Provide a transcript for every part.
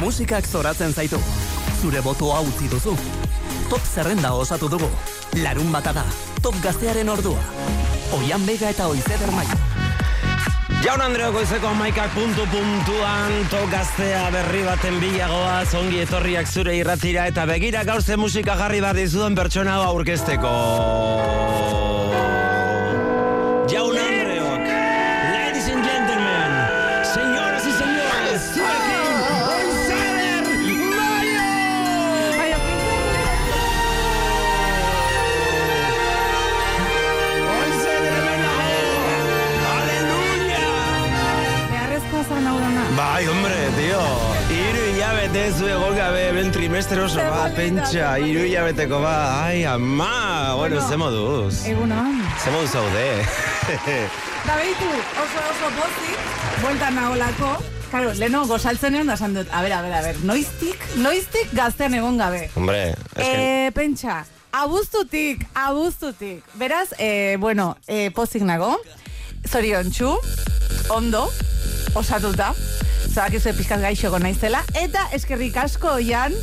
Musikak zoratzen zaitu. Zure botoa utzi duzu. Top zerrenda osatu dugu. Larun bata da. Top gaztearen ordua. Oian bega eta oizeder mai. Jaun Andreo goizeko amaikak puntu puntuan to gaztea berri baten bilagoa zongi etorriak zure irratira eta begira gaur ze musika jarri behar dizuden pertsona hau aurkezteko. Hilabete zu egon gabe, ben trimestre oso ba, pentsa, iru hilabeteko ba, ai, ama, bueno, Bueno. ze moduz. Egunon. Ze moduz zaude. Da behitu, oso oso pozik, bueltan naholako. Karo, leno gozaltzen egon da esan dut, a ber, a ber, a ber, noiztik, noiztik gaztean egon gabe. hombre, es que... Eh, pentsa, abuztutik, abuztutik. Beraz, eh, bueno, eh, pozik nago, zorion txu, ondo, osatuta, zabakizu pixkat gaixoko naizela, eta eskerrik asko oian,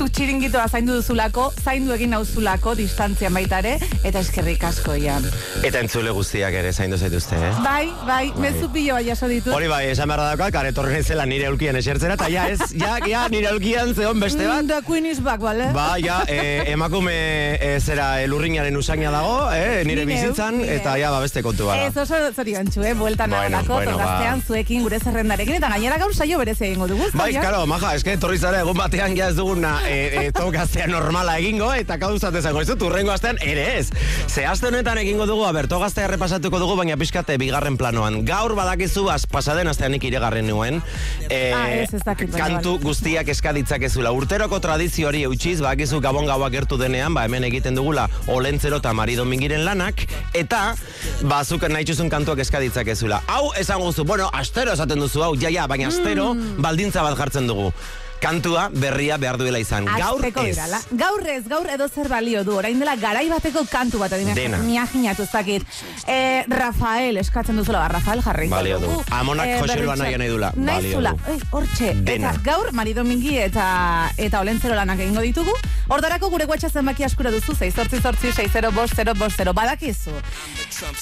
zu txiringitoa zaindu duzulako, zaindu egin nauzulako, distantzian baita ere, eta eskerrik asko oian. Eta entzule guztiak ere zaindu zaituzte, eh? Bai, bai, mezu pilo bai jaso ditut. Hori bai, esan behar daukat, kare torren naizela nire eulkien esertzera, eta ja, ez, ja, ja, nire eulkian zeon beste bat. Mm, the queen is back, bale? Ba, ja, eh, emakume eh, zera elurrinaren usaina dago, eh, nire Nire, bizitzan, nire. eta ja, ba, beste kontu bada. Ez oso zorion txu, eh? Bueltan Bueno, nagalako, bueno, ba. zuekin gure zerrendarekin, eta gainera gaur saio berezi egingo dugu. Bai, karo, maja, eske torri zara egun batean ja ez duguna e, e, tokaztea normala egingo, eta gauzat ezango ez dut, urrengo astean ere ez. Ze aste honetan egingo dugu, aber, togaztea errepasatuko dugu, baina pixkate bigarren planoan. Gaur badakizu, az, pasaden astean iregarren nuen, e, Ah, ez, ez dakit, kantu bai. guztiak eskaditzakezula. Urteroko tradizio hori eutxiz, badakizu gabon gaua gertu denean, ba, hemen egiten dugula Olentzero eta Mari Domingiren lanak, eta, ba, zuk nahi txuzun kantuak eskaditzakezula. Hau, esan guzu, bueno, astero esaten duzu hau, ja, ja, baina astero Mm. baldintza bat jartzen dugu. Kantua berria behar duela izan. Gaur ez. dirala. Gaur ez, gaur edo zer balio du. Orain dela garai bateko kantu bat adina. Dena. Miaginatu ez dakit. Eh, Rafael, eskatzen duzula, ba, Rafael jarri. Balio du. Amonak Jose berritxo. Loa nahi nahi dula. Nahi Balio zula. hortxe. Dena. Eta gaur, Mari Domingi eta, eta Olentzero lanak egingo ditugu. Hortarako gure guatxa zenbaki askura duzu, 6 sortzi sortzi, 6 0 bost, 0 bost, 0. Badakizu.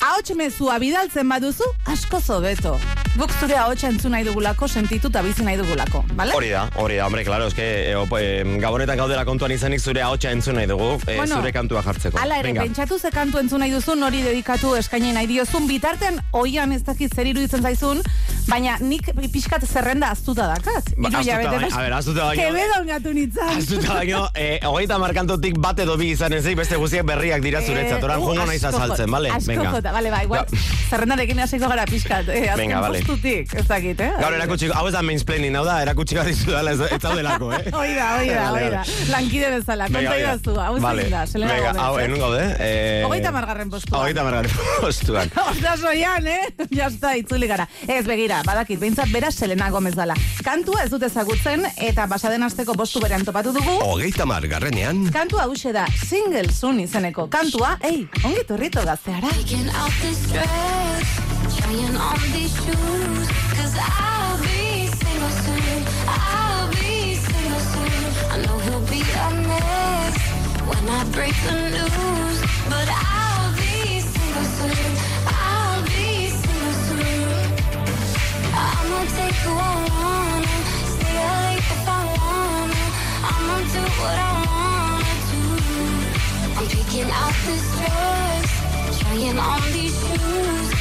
Ahots mezua bidaltzen baduzu, asko zobeto. Guk zure ahotsa entzun nahi dugulako, sentitu eta bizi nahi dugulako. Bale? Hori da, hori da, hombre, claro, eske eh, opo, eh, gabonetan gaudela kontuan izanik zure ahotsa entzun nahi dugu, eh, Bueno, zure kantua jartzeko. Hala ere, Venga. pentsatu ze kantu entzun nahi duzun, hori dedikatu eskaini nahi diozun, bitartean oian ez dakit zer iruditzen zaizun, baina nik pixkat zerrenda aztuta dakat. Ba, hilabete baino- pas- a ber, ahaztuta baino- Quevedo ongatu nintzen. Azuta baino, eh, hogeita markantotik bat edo bi izan ezik, beste guztiak berriak dira zuretzat, oran uh, jungo naiz asko azaltzen, jota, bale? Asko Venga. jota, bale, ba, igual, Ja. zerrendarekin hasiko gara pixkat, eh, azken Venga, postutik, ez dakit, eh? Gaur erakutsi, hau ez da mansplaining, hau da, erakutsi gara dizudala ez, ez zaudelako, eh? Hoi da, hoi da, hoi da. Lankide bezala, Venga, konta venga. idazu, hau Vale. da, selena Venga, hau, eh? enun gaude? Eh, Hogeita margarren postuan. Hogeita margarren postuan. Ostras, oian, eh? Jasta, itzuli gara. Ez, begira, badakit, behintzat bera Selena Gomez dala. Kantua ez dut ezagutzen, eta basaden asteko bostu berean topatu dugu. Hogeita margarrenean, Kantua hause da, single soon izeneko. Kantua, ei, ongi torrito gazteara. Taking out this dress, trying on these shoes. Cause I'll be break the news. But I'll be single soon. I'll be single soon. I'ma take who I wanna, stay late if I wanna. I'ma do what I wanna do. I'm picking out this dress, trying on these shoes.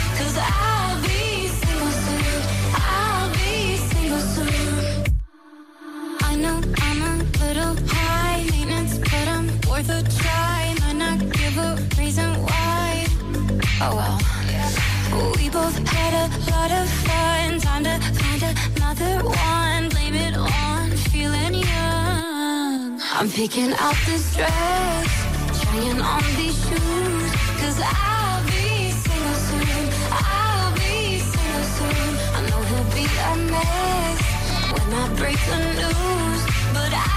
Oh well. We both had a lot of fun. Time to find another one. Blame it on feeling young. I'm picking out this dress, trying on these shoes. Cause I'll be single soon. I'll be single soon. I know he'll be a mess when I break the news. But I'll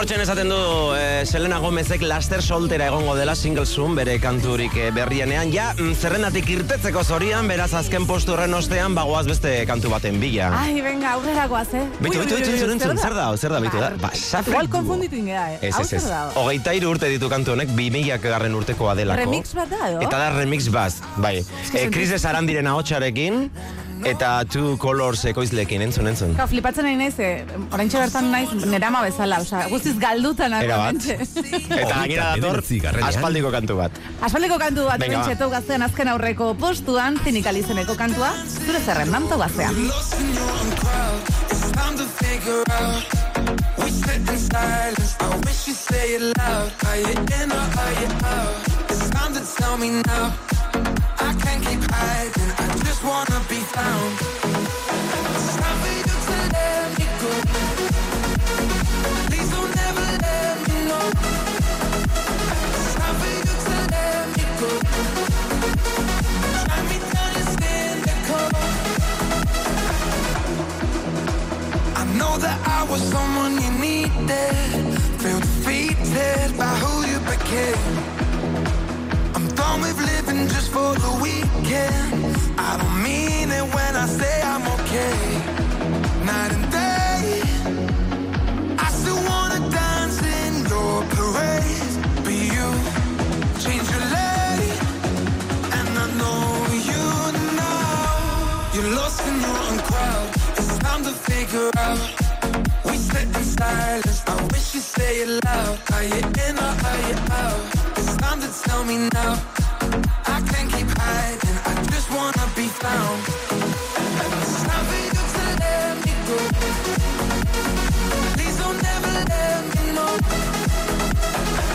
hortzen esaten du eh, Selena Gomezek laster soltera egongo dela single soon bere kanturik eh, berrienean. Ja, mm, zerrendatik irtetzeko zorian, beraz azken postu horren ostean, bagoaz beste kantu baten bila. Ai, venga, aurrera goaz, eh? Bitu, bitu, bitu, bitu, entzun, zer da, zer da, bitu da? Ba, Safri Igual Duo. konfunditu ingea, eh? Ez, ez, ez. Hogeita iru urte ditu kantu honek, bi garren urtekoa delako. Remix bat da, edo? Eta da remix baz, bai. E, Chris Sarandiren ahotsarekin eta Two Colors ekoizlekin, entzun, entzun. Ka, flipatzen nahi naiz, eh, oraintxe bertan naiz nerama bezala, osea, guztiz galduta nago. Era bat. Eta gainera dator, aspaldiko kantu bat. Aspaldiko kantu bat, Venga, hementxe ba. gaztean azken aurreko postuan, zinikal izeneko kantua, zure zerrendan tau gaztean. We sit in silence. I wish you say it loud. Are you in or are you out? It's time to tell me now. I can't keep hiding. I just wanna be found. It's time for you to let me go. Please don't ever let me know. It's time for you to let me go. Me cynical. I know that I was someone you needed. Feel defeated by who you became. I'm done with living just for the weekend. I don't mean it when I say I'm okay. Night and day, I still wanna dance in your parade. But you change your lane, and I know you now. You're lost in your own crowd. It's time to figure out. We sit in silence. I wish you say it loud. Are you in or are you out? It's time to tell me now. Hiding. I just wanna be found. It's time for you to let me go. Please don't ever let me know.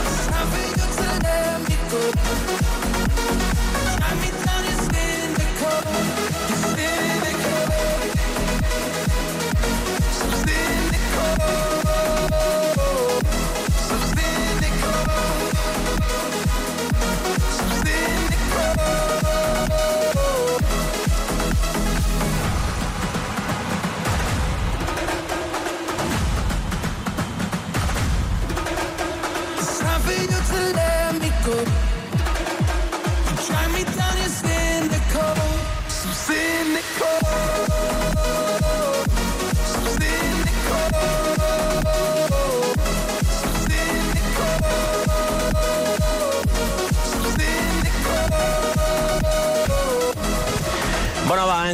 It's time for you to let me go.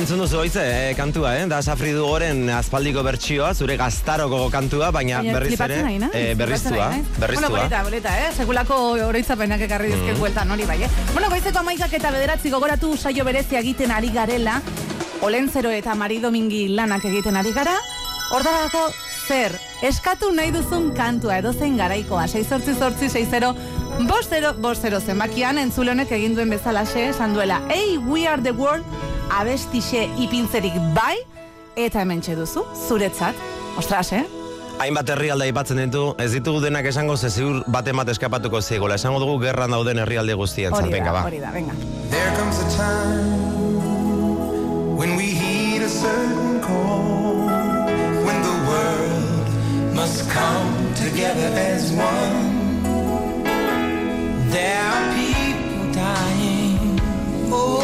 Entzun duzu oize, eh, kantua, eh? Da Safri Duoren aspaldiko bertsioa, zure gaztaroko kantua, baina berriz ere, eh, berriztua, berriztua. Bueno, boleta, boleta, eh? Sekulako oroitzapenak ekarri dizket bueltan hori bai, eh? Bueno, goizeko amaikak eta bederatzi gogoratu saio berezia egiten ari garela, Olentzero eta Mari Domingi lanak egiten ari gara, Hortarako zer, eskatu nahi duzun kantua edozein garaikoa, 6 bostero, bostero zenbakian entzule honek egin duen bezalaxe, esan duela, hey, we are the world, abestixe ipintzerik bai, eta hemen duzu, zuretzat, ostras, eh? Hainbat herrialde aipatzen ditu, ez ditugu denak esango ze ziur bate bat eskapatuko zeigola. Esango dugu gerran dauden herrialde guztien Hori venga, da, ba. hori da, venga. There comes a time when we heed a certain call, when the world must come together as one. There are people dying. Oh,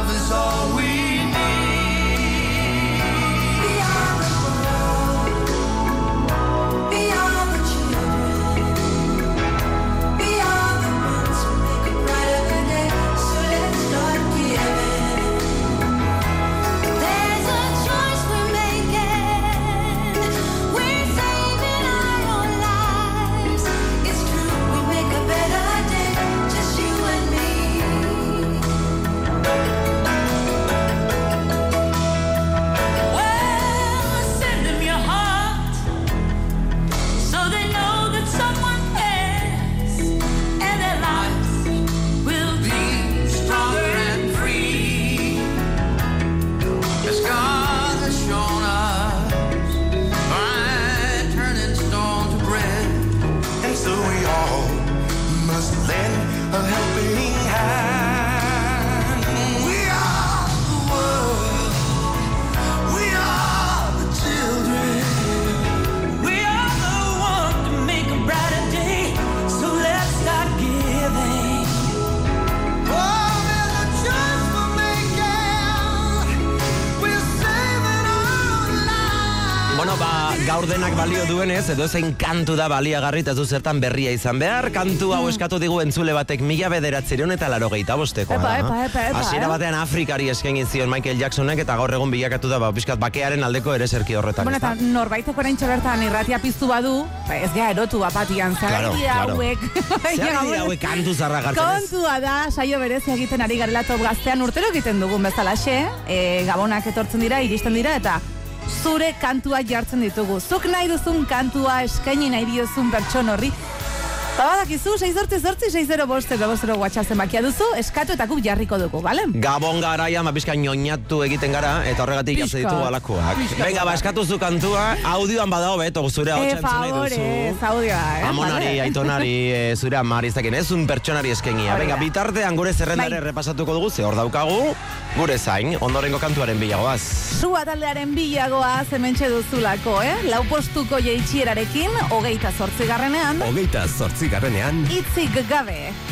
duenez, edo zein kantu da baliagarri eta zertan berria izan behar. Kantu hau eskatu digu entzule batek mila bederatzeron eta laro gehieta bostekoa. Epa, epa, epa, epa, Hasiera eh? batean Afrikari eskaini zion Michael Jacksonek eta gaur egun bilakatu da, ba, bakearen aldeko ere zerki horretan. Bueno, eta norbaiteko orain bertan irratia piztu badu, ba, ez gara erotu bapatian, zer Claro, hauek. Dira hauek kantu zarra gartzen? Kontua da, saio berezia egiten ari garela top gaztean urtero egiten dugun bezalaxe, e, gabonak etortzen dira, iristen dira, eta zure kantua jartzen ditugu. Zuk nahi duzun kantua eskaini nahi diozun pertson horri, Ba, badakizu, 6 sortzi sortzi, 6 boste, bostero WhatsApp zenbakia duzu, eskatu eta guk jarriko dugu, bale? Gabon garaian, ba, pizka ñoñatu egiten gara, eta horregatik Pixka. ditugu alakoak. Venga, ba, eskatu zu kantua, audioan badao beto, zure hau E, txantzun nahi duzu. zaudioa, eh? Amonari, aitonari, e, zure amari, ez dakin, ez un pertsonari eskengia. Hori Venga, bitartean gure zerrendare Bai. repasatuko dugu, ze hor daukagu, gure zain, ondorengo kantuaren bilagoaz. Sua taldearen bilagoa zementxe duzulako, eh? Lau postuko jeitsierarekin, hogeita zortzigarrenean, Hogeita zortzigarrenean, itzik gabe.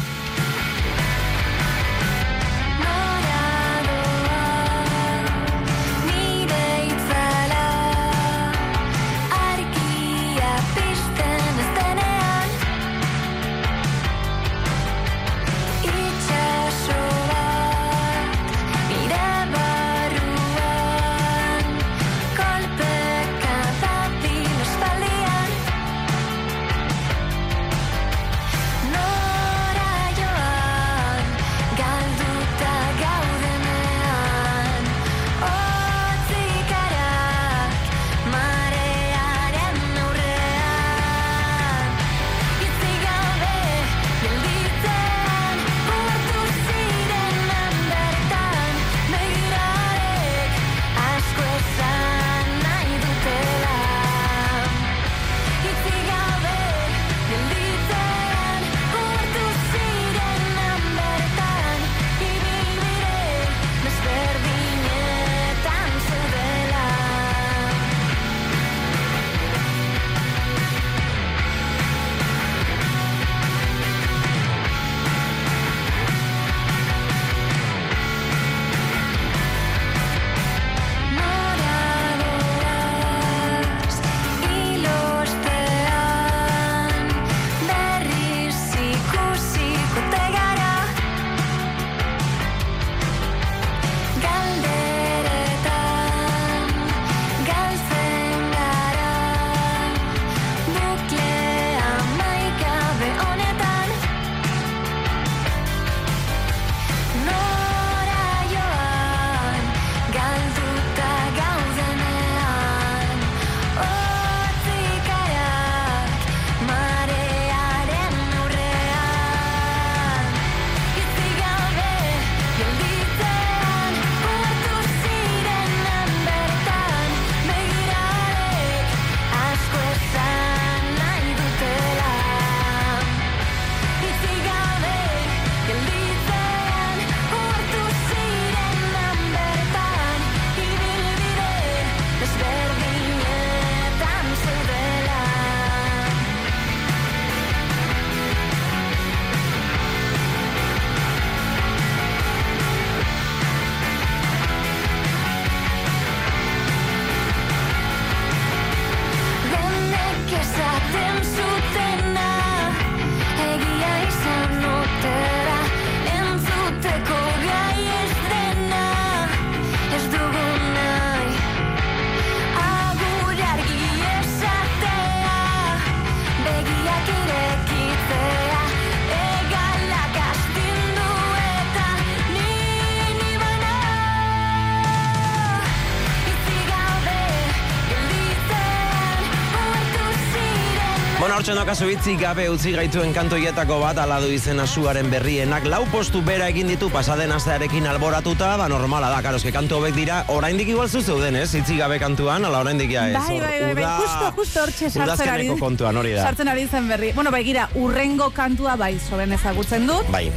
Pertsonok azubitzi gabe utzi gaituen kantoietako bat aladu izena suaren berrienak lau postu bera egin ditu pasaden astearekin alboratuta, ba normala da, karo, eske kantu hobek dira, oraindik igual zu zeuden, ez? Itzi gabe kantuan, ala oraindik ja ez. Bai, bai, bai, bai, justo, justo hortxe sartzen ari. kontuan hori da. Sartzen ari zen berri. Bueno, bai, gira, urrengo kantua bai, soben ezagutzen dut. Bai.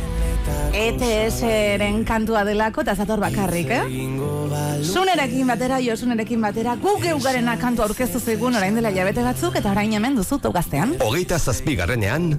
ETS-ren kantua delako, eta zator bakarrik, eh? Zunerekin batera, josunerekin batera, gu geugarena kantu aurkeztu zigun orain dela jabete batzuk, eta orain hemen duzu gaztean. Hogeita zazpigarrenean,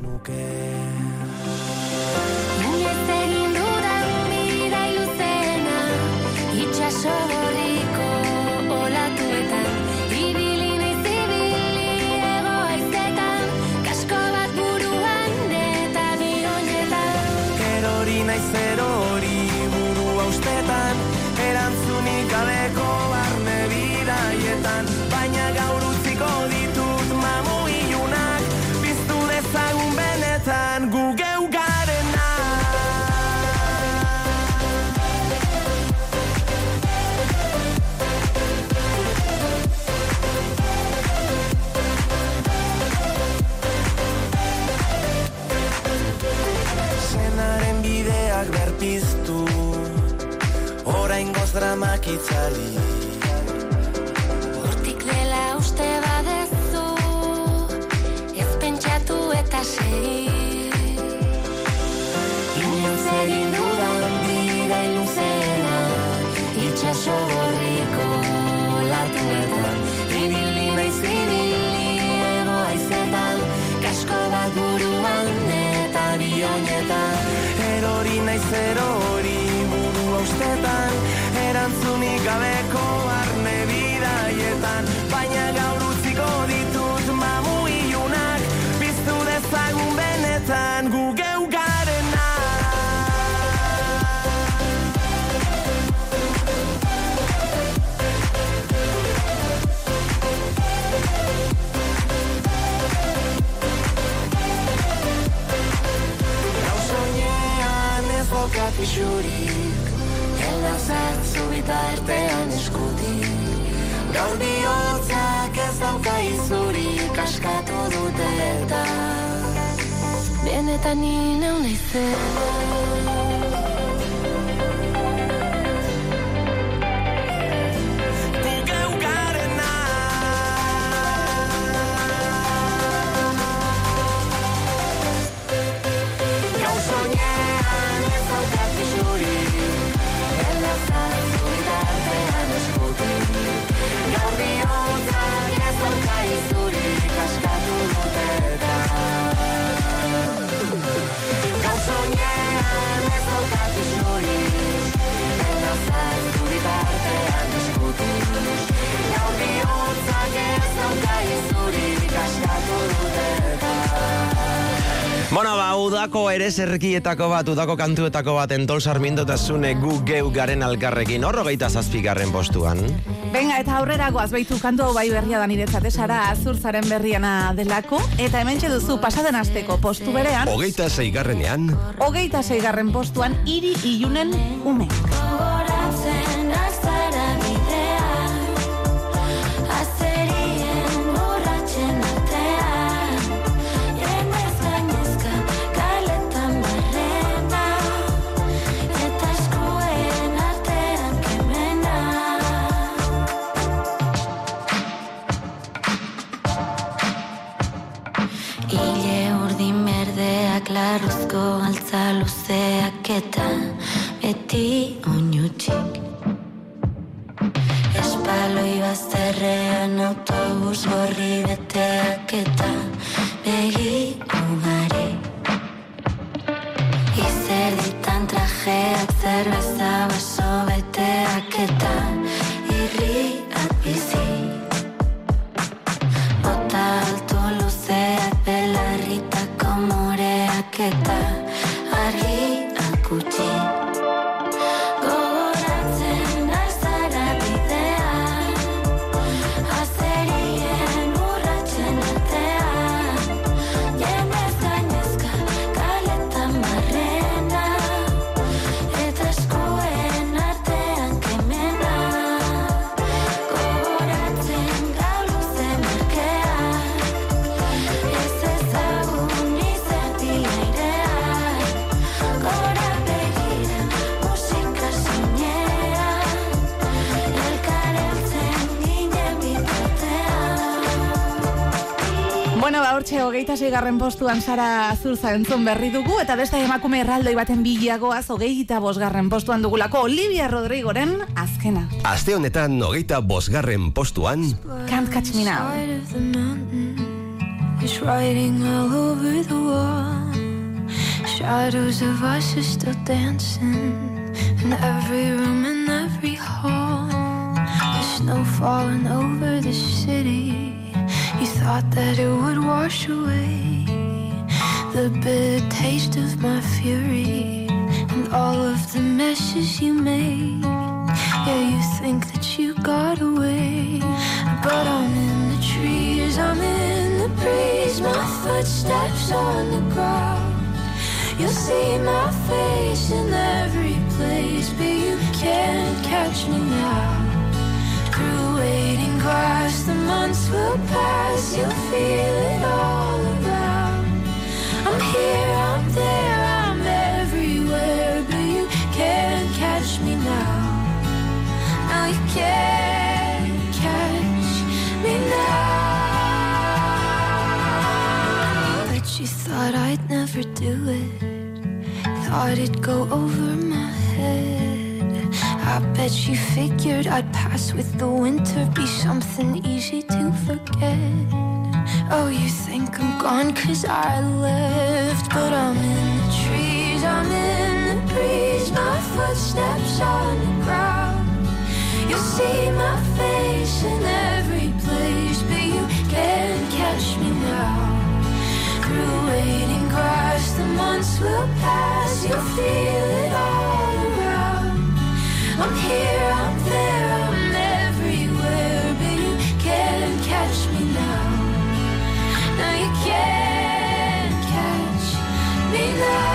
udako ere zerkietako bat, udako kantuetako bat, entol zune gu geu garen alkarrekin, horro geita zazpigarren postuan. Venga, eta aurrera goaz baitu kantu bai berria da niretzat esara azur zaren berriena delako, eta hemen duzu pasaden asteko postu berean, hogeita zeigarrenean, hogeita zeigarren postuan, hiri ilunen ume. Eta beti oinutsik Espaloi bazterrean autobus gorri beteak eta begi ugari. Izerditan trajeak zerbeza baso beteak eta hogeita garren postuan Sara Azurza entzun berri dugu, eta beste emakume erraldoi baten bilagoaz hogeita bosgarren postuan dugulako Olivia Rodrigoren azkena. Aste honetan hogeita bosgarren postuan, Can't catch me now. Is writing all over the wall. Shadows of us are still dancing in every room and every hall. The snow falling over the city. You thought that it would wash away the bitter taste of my fury and all of the messes you made. Yeah, you think that you got away, but I'm in the trees, I'm in the breeze, my footsteps on the ground. You'll see my face in every place, but you can't catch me now. Waiting grass, the months will pass, you'll feel it all around. I'm here, I'm there, I'm everywhere, but you can't catch me now. Now you can't catch me now. You thought I'd never do it. Thought it'd go over my head. I bet you figured I'd pass with the winter, be something easy to forget. Oh, you think I'm gone cause I left, but I'm in the trees, I'm in the breeze, my footsteps on the ground. You'll see my face in every place, but you can't catch me now. Through waiting grass, the months will pass, you'll feel it all around. I'm here, I'm there, me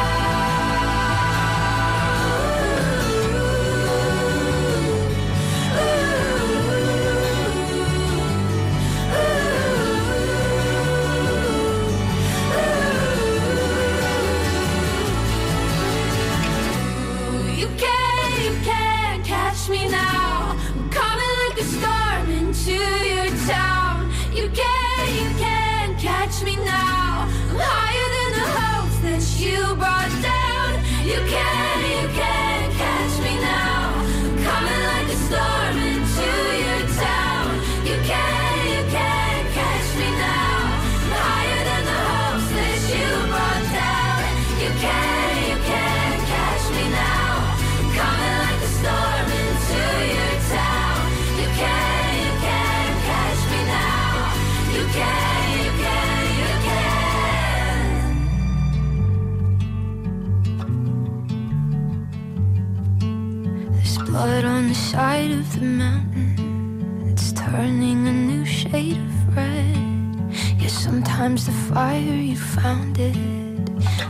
sometimes the fire you found it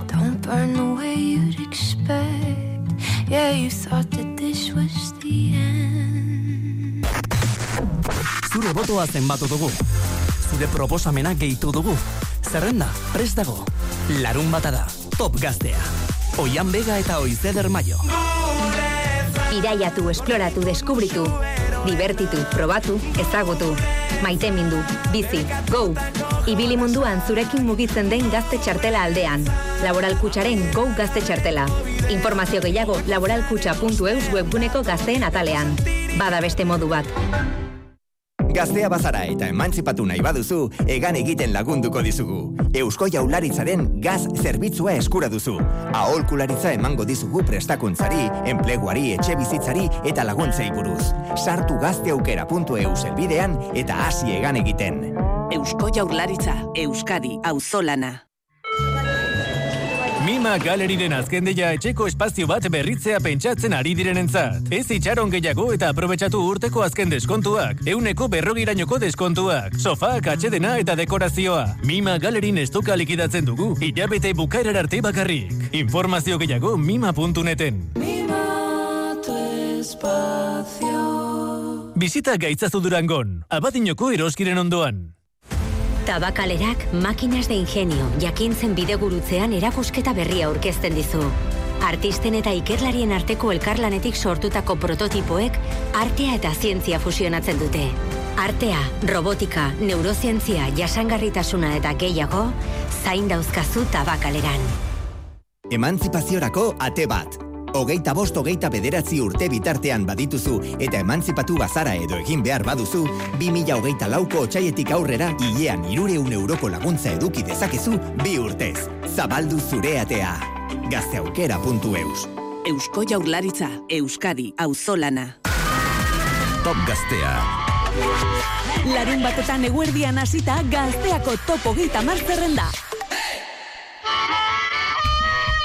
don't burn the way you'd expect. Yeah, you thought that this was the end. Zure botoa zenbatu dugu. Zure proposamena gehitu dugu. Zerrenda, prest dago. Larun bata da, top gaztea. Oian bega eta oizeder maio. Iraiatu, esploratu, deskubritu. Divertitu, probatu, ezagutu. Maitemindu, bizi, go! Ibili munduan zurekin mugitzen den gazte txartela aldean. Laboral Kutsaren Go Gazte Txartela. Informazio gehiago laboralkutxa.eus webguneko gazteen atalean. Bada beste modu bat. Gaztea bazara eta emantzipatu nahi baduzu, egan egiten lagunduko dizugu. Eusko Jaularitzaren gaz zerbitzua eskura duzu. Aholkularitza emango dizugu prestakuntzari, enpleguari, etxe bizitzari eta laguntzei buruz. Sartu gazteaukera.eu zelbidean eta hasi egan egiten. Eusko Jaurlaritza, Euskadi, Auzolana. Mima galeriren azken deia etxeko espazio bat berritzea pentsatzen ari direnentzat. Ez itxaron gehiago eta aprobetsatu urteko azken deskontuak. Euneko berrogirainoko deskontuak. Sofak, atxedena eta dekorazioa. Mima galerin estoka likidatzen dugu. Hilabete bukaerar arte bakarrik. Informazio gehiago mima.neten. Bizita gaitzazu durangon. Abadinoko eroskiren ondoan. Tabakalerak makinas de ingenio jakintzen bidegurutzean erakusketa berria aurkezten dizu. Artisten eta ikerlarien arteko elkarlanetik sortutako prototipoek artea eta zientzia fusionatzen dute. Artea, robotika, neurozientzia, jasangarritasuna eta gehiago, zain dauzkazu tabakaleran. Emantzipaziorako ate bat. Hogeita bost hogeita bederatzi urte bitartean badituzu eta emantzipatu bazara edo egin behar baduzu, 2000 hogeita lauko otxaietik aurrera hilean irureun euroko laguntza eduki dezakezu bi urtez. Zabaldu zure atea. Gazteaukera.eus Eusko Jaurlaritza, Euskadi, Auzolana. Top Gaztea. Larun batetan eguerdian hasita gazteako topo gita zerrenda.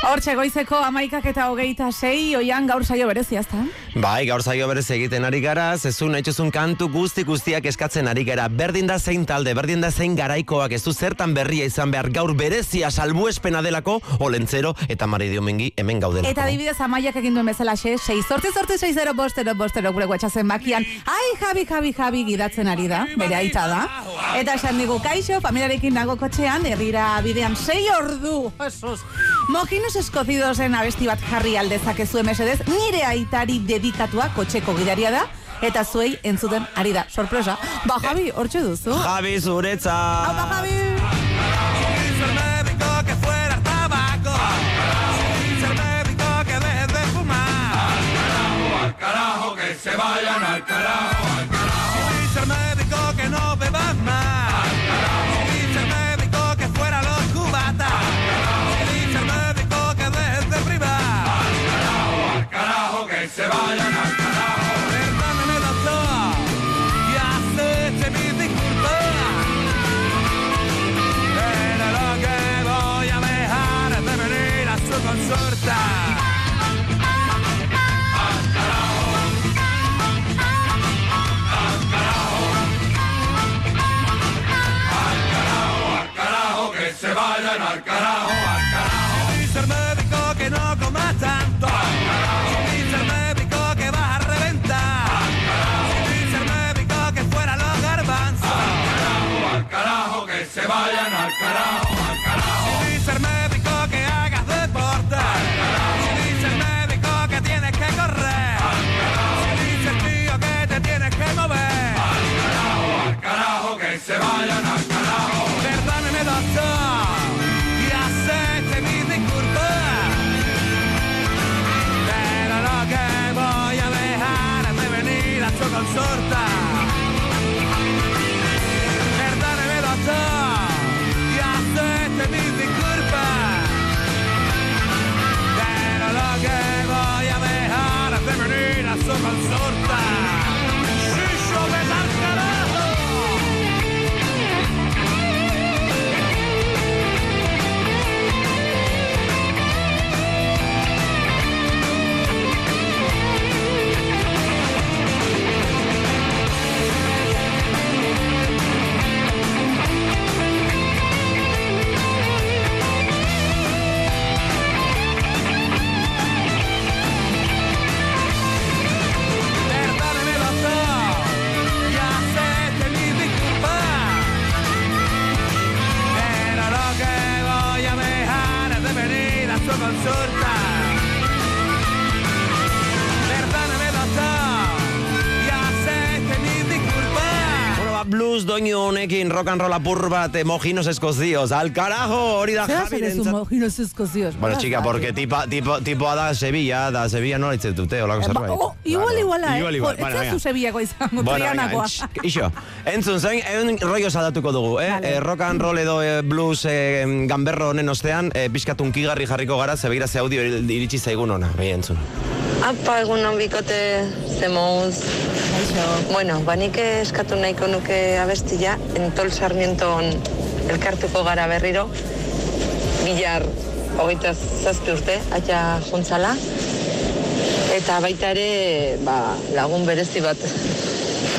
Hortxe goizeko amaikak eta hogeita sei, oian gaur saio berezia, ezta? Bai, gaur zaio berez egiten ari gara, zezun etxuzun kantu guzti guztiak eskatzen ari gara. Berdin da zein talde, berdin da zein garaikoak, ez du zertan berria izan behar gaur berezia salbuespena delako, olentzero eta mari diomengi hemen gaudelako. Eta adibidez amaiak egin duen bezala xe, 6 sorti sorti 6 0 bostero bostero gure guatxazen bakian, ai Javi Javi Javi gidatzen ari da, bere aita da. Eta esan digu, kaixo, familiarekin nago kotxean, herrira bidean 6 ordu, Jesus. Mojinos escozidosen abesti bat jarri aldezakezu mesedez, nire aitari dedikatua kotxeko gidaria da, eta zuei entzuten ari da, sorpresa. Ba, Javi, hortxe duzu. Javi zuretza. Javi! Al carajo, que se vayan al carajo. Se vayan sorte a blues honekin rock and roll apur bat eh, mojinos eskozioz. Al carajo, hori da Zer Javi hazen mojinos eskozioz? Bueno, chica, porque tipa, tipo, tipoa da Sevilla, da Sevilla nola hitz dute, olako zerbait. Oh, igual, iguala, eh? Igual, igual. Ez Bueno, zu venga. Sevillako izango, Bueno, trianakoa. venga, Ixo, entzun zen, egun rollo zadatuko dugu, eh? Vale. Eh, rock and roll edo eh, blues eh, gamberro honen ostean, eh, pixkat unkigarri jarriko gara, zebegira ze audio iritsi zaigun ona, behi entzun. Apa, egun hon bikote zemouz. Bueno, banik eskatu nahiko nuke abestia, entol sarmienton elkartuko gara berriro. Bilar, hogeita zazpi urte, aia juntzala. Eta baita ere, ba, lagun berezi bat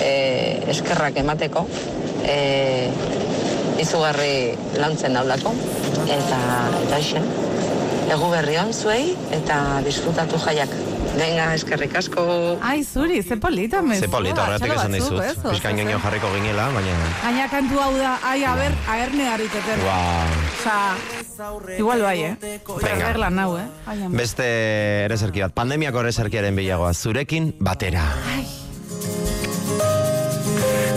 e, eskerrak emateko. E, izugarri lantzen daulako. Eta, eta isen. Egu berri zuei eta disfrutatu jaiak. Venga, eskerrik asko. Ai, zuri, ze polita mezua. Ze polita horretik txalo esan dizut. Pixka inoño jarriko ginela, baina... Gaina kantu hau da, ai, a ber, aerne harriteten. Wow. Osa, igual bai, eh? Venga. Ber lan hau, eh? Ai. Beste ereserki bat, pandemiako ereserkiaren bilagoa, zurekin batera.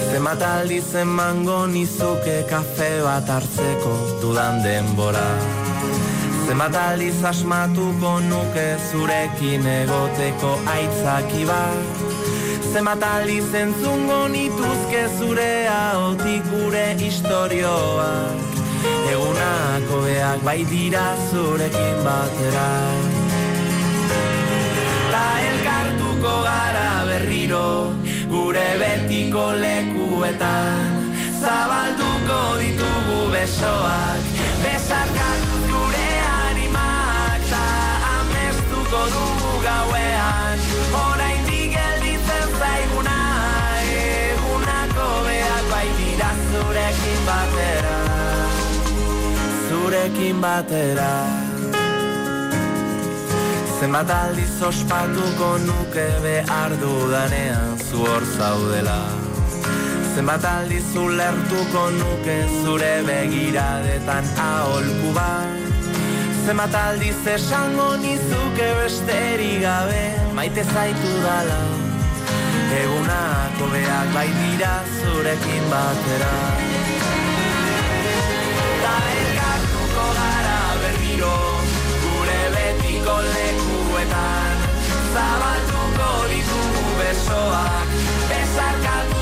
Ze Zenbat aldiz emango nizuke kafe bat hartzeko dudan denbora Zenbat aldiz asmatuko nuke zurekin egoteko aitzaki bat. Zenbat aldiz entzungo nituzke zure ahotik gure istorioak. Egunako beak bai dira zurekin batera. Ta elkartuko gara berriro gure betiko lekuetan. Zabalduko ditugu besoak Besarkatuz amestuko dugu gauean. Oraindik gelditzen zaiguna Egunako beak bai dira zurekin batera. Zurekin batera. Zenbat aldiz ospatuko nuke behar dudanean zu hor zaudela. Zenbat aldiz ulertuko nuke zure begiradetan aholku bat Zenbat aldiz esango nizuke besterik gabe maite zaitu dala. Egunako beak bai dira zurekin batera. Ta elkartuko gara berriro gure betiko lekuetan. Zabalduko ditugu besoak Besarkatu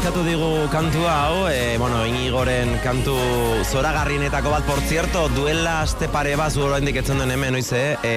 eskatu digu kantua hau, e, bueno, inigoren kantu zoragarrienetako bat, por cierto, duela aste pare bat, zu oraindik etzen duen hemen, oize, e,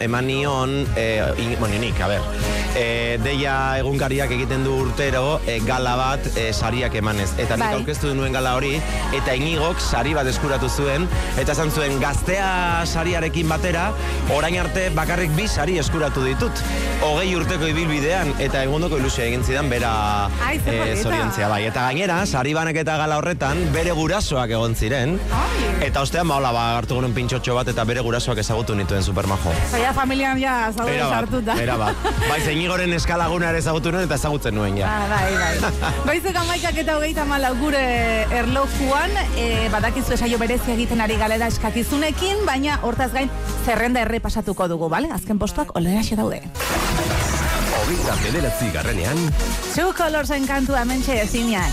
eman nion, e, in, bueno, nik, a ber, e, deia egunkariak egiten du urtero, e, gala bat, e, sariak emanez. Eta nik Bai. aurkeztu nuen gala hori, eta inigok sari bat eskuratu zuen, eta esan zuen, gaztea sariarekin batera, orain arte bakarrik bi sari eskuratu ditut. Hogei urteko ibilbidean, eta egundoko ilusioa egin zidan, bera Ai, ze zoriontzea bai. Eta gainera, sari banaketa gala horretan, bere gurasoak egon ziren, eta ostean ba, hola, ba, hartu genuen pintxotxo bat, eta bere gurasoak ezagutu nituen supermajo. Zaila familian ja zaude Era bat, sartuta. era bat. Bai, zeinigoren eskalaguna ere ezagutu nuen, eta ezagutzen nuen, ja. Ah, bai, bai. Goizek amaikak eta hogeita malau gure erlojuan, e, badakizu esaio berezia egiten ari galera eskakizunekin, baina hortaz gain zerrenda erre pasatuko dugu, bale? Azken postuak oleraxe daude. Hogeita bederatzi garrenean, Two Colorsen kantua mentxe ezinak.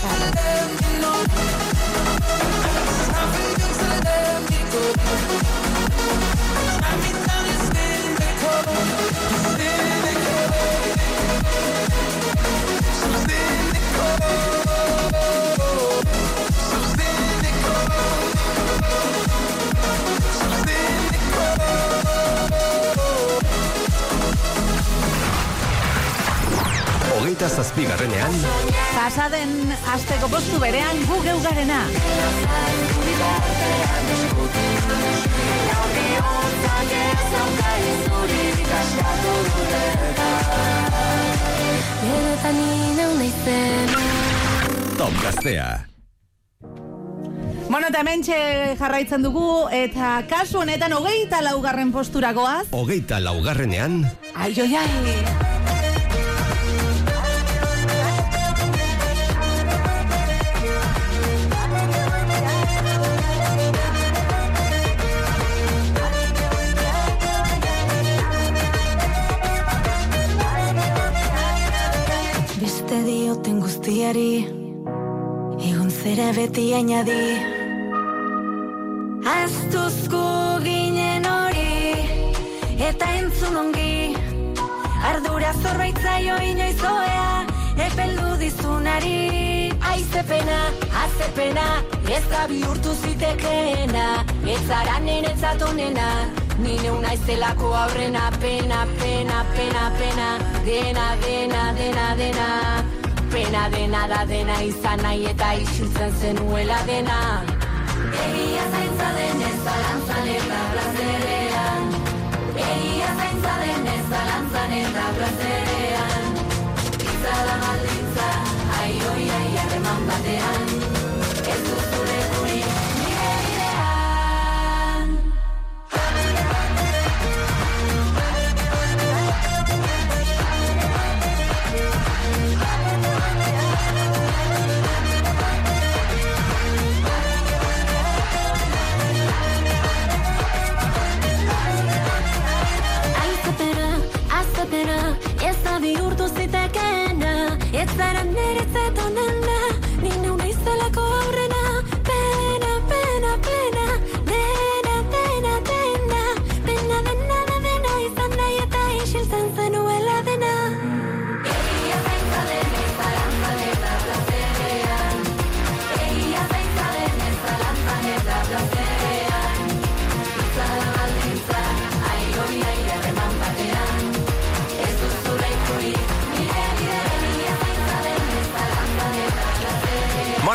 Hogeita zazpi garrenean, Pasaden asteko postu berean gu geugarena. Benetan inau naizena Top Gaztea. Bueno, eta hementxe jarraitzen dugu, eta kasu honetan hogeita laugarren posturagoaz. Hogeita laugarrenean, Ai, oi, ai. Guztiari Egon zera beti añadi. Aztuzko ginen hori Eta entzun ongi. Ardura zorbaitzaio inoiz oea Epeldu dizunari. Aizepena, azepena Ez da bihurtu zitekeena Ez zara niretzat onena Ni neu naizelako aurrena. Pena, pena, pena, pena Dena, dena, dena, dena Pena dena da dena izan nahi eta isiltzen zenuela dena. Egia zaintza denez zalantzan eta plazerean. Egia zaintza denez zalantzan eta plazerean. Bizitza da baldintza, ai oi ai harreman batean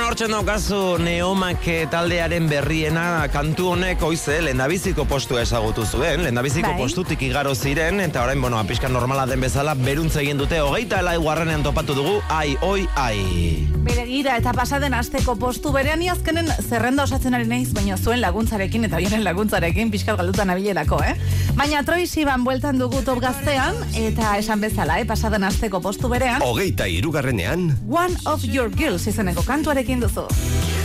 hortzen daukazu Neomak taldearen berriena kantu honek oize, lehendabiziko postua ezagutu zuen, lehendabiziko Bai. postutik igaro ziren, eta orain, bueno, apiskan normala den bezala, beruntze egin dute, hogeita elai guarrenean topatu dugu, ai, oi, ai. Bere gira eta pasaden asteko postu berean azkenen zerrenda osatzen ari naiz, baina zuen laguntzarekin eta bienen laguntzarekin pixkat galdutan abilerako, eh? Baina Troy Siban bueltan dugu top gaztean, eta esan bezala, eh? Pasaden asteko postu berean, Hogeita irugarrenean, One of Your Girls izeneko kantuarekin duzu. Everybody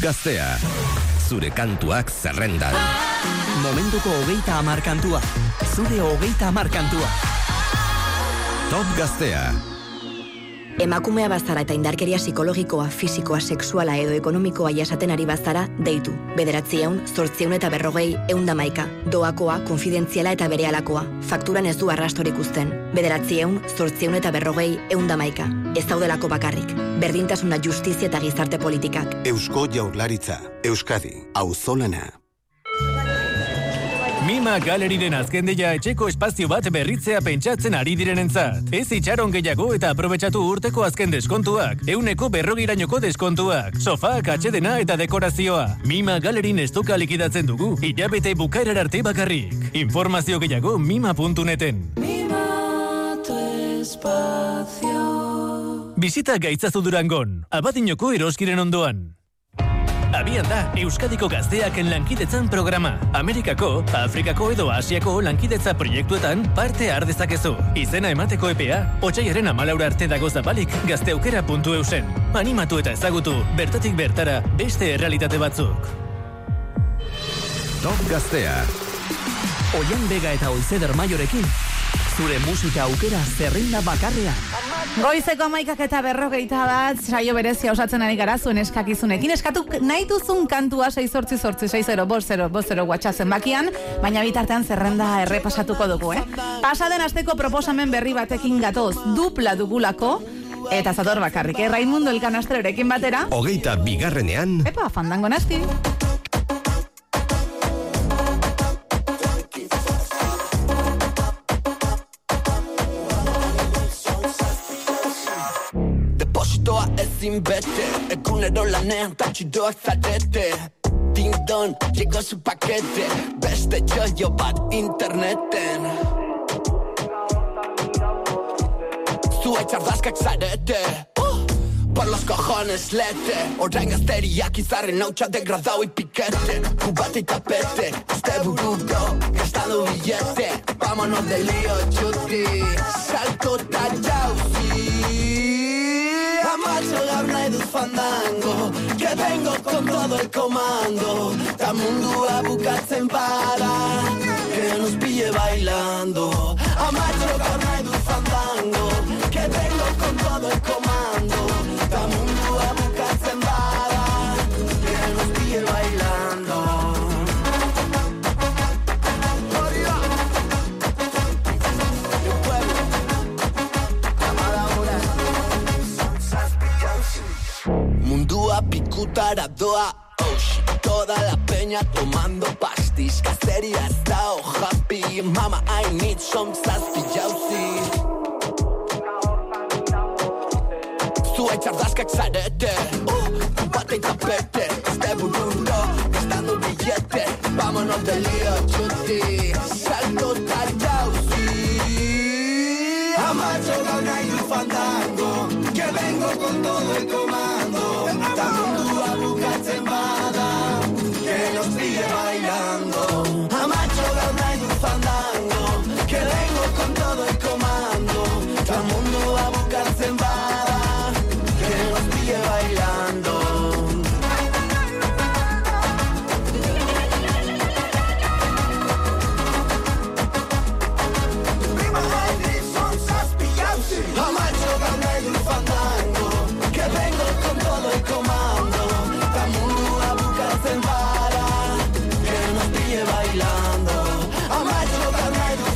Gaztea. Zure kantuak zerrendan. Momentuko hogeita amar kantua. Zure hogeita amar kantua. Top Gaztea. Emakumea bazara eta indarkeria psikologikoa, fisikoa, sexuala edo ekonomikoa jasaten ari bazara, deitu. Bederatziehun, zortzieun eta berrogei, eunda maika. Doakoa, konfidentziala eta berealakoa. Fakturan ez du arrastorik uzten. Bederatziehun, zortzieun eta berrogei, eunda maika. Ez daudelako bakarrik. Berdintasuna justizia eta gizarte politikak. Eusko Jaurlaritza, Euskadi, Auzolana. Mima galeriren azken deia etxeko espazio bat berritzea pentsatzen ari direnentzat. Ez itxaron gehiago eta aprobetxatu urteko azken deskontuak. Euneko berrogirainoko deskontuak. Sofak, atxedena eta dekorazioa. Mima galerin estoka likidatzen dugu. Ilabete bukaerar arte bakarrik. Informazio gehiago mima.neten. Mima tu espacio. Bizita gaitzazu durangon. Abadinoko eroskiren ondoan. Abian da, Euskadiko gazteak lankidetzan programa. Amerikako, Afrikako edo Asiako lankidetza proiektuetan parte har dezakezu. Izena emateko epea, otxaiaren amalaura arte dago zabalik gazteaukera.eusen. animatu eta ezagutu, bertatik bertara, beste errealitate batzuk. Top Gaztea. Oian Bega eta Oizeder Maiorekin, zure musika aukera zerrenda bakarrean. Goizeko amaikak eta berrogeita bat, saio berezia osatzen ari gara zuen eskakizunekin. Eskatu nahi duzun kantua 6 sortzi sortzi 6 0 bost 0 bost 0 WhatsAppen bakian, baina bitartean zerrenda errepasatuko dugu, eh? Pasaden asteko proposamen berri batekin gatoz, dupla dugulako, eta zator bakarrik, eh? Raimundo Elkanastrerekin batera. Hogeita bigarrenean, Epa, fandango nasti. Ezin bete Egunero lanean tatxidoak zarete Ding-don, llegó su paquete Beste txoio bat interneten Zua txardazkak zarete uh, Por los cojones lete Orain gazteriak izarren hautsa degradau y piquete Cubate y tapete Este burudo gastando billete Vámonos de lío chuti Salto ta nahi dut fandango Que vengo con todo el comando. Ta mundua bukatzen bada Que nos pille bailando. Amacho Doa oh, shit. Toda la peña tomando pastis. Cacería oh happy. Mama, I need some sassy jauzi Zua txardazkak zarete uh, Bate y tapete. Este bururo Gastando billete. Vámonos de lío chuti. Salto tal jauzi Amacho gauna y un fandango. Que vengo con todo el comando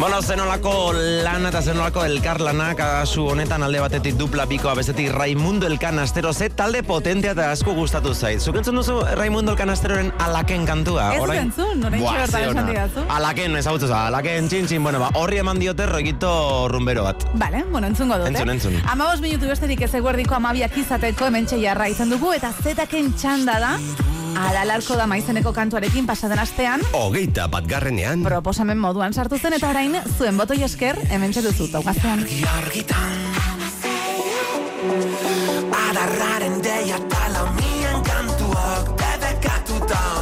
Bueno, zenolako lana eta zenolako elkarlana kasu honetan alde batetik dupla bikoa bestetik Raimundo Elkan Astero ze talde potentea eta asko gustatu zait. Zuk entzun duzu Raimundo Elkan Asteroren alaken kantua? Ez entzun, orain Buah, bertan ze esan ona. didazu. Alaken, ezagutzu za, alaken txin bueno, ba, horri eman diote roikito rumbero bat. Vale, bueno, entzungo dut, Entzun, eh? entzun. Amabos minutu besterik ez eguerdiko amabiak izateko hemen jarra izan dugu, eta zetaken txanda da, alalarko da maizeneko kantuarekin pasaden astean, hogeita batgarrenean, proposamen moduan sartu zen, eta orain zuen botoi esker hemen duzu taugaztean. Adarraren deia talamian kantuak Debekatuta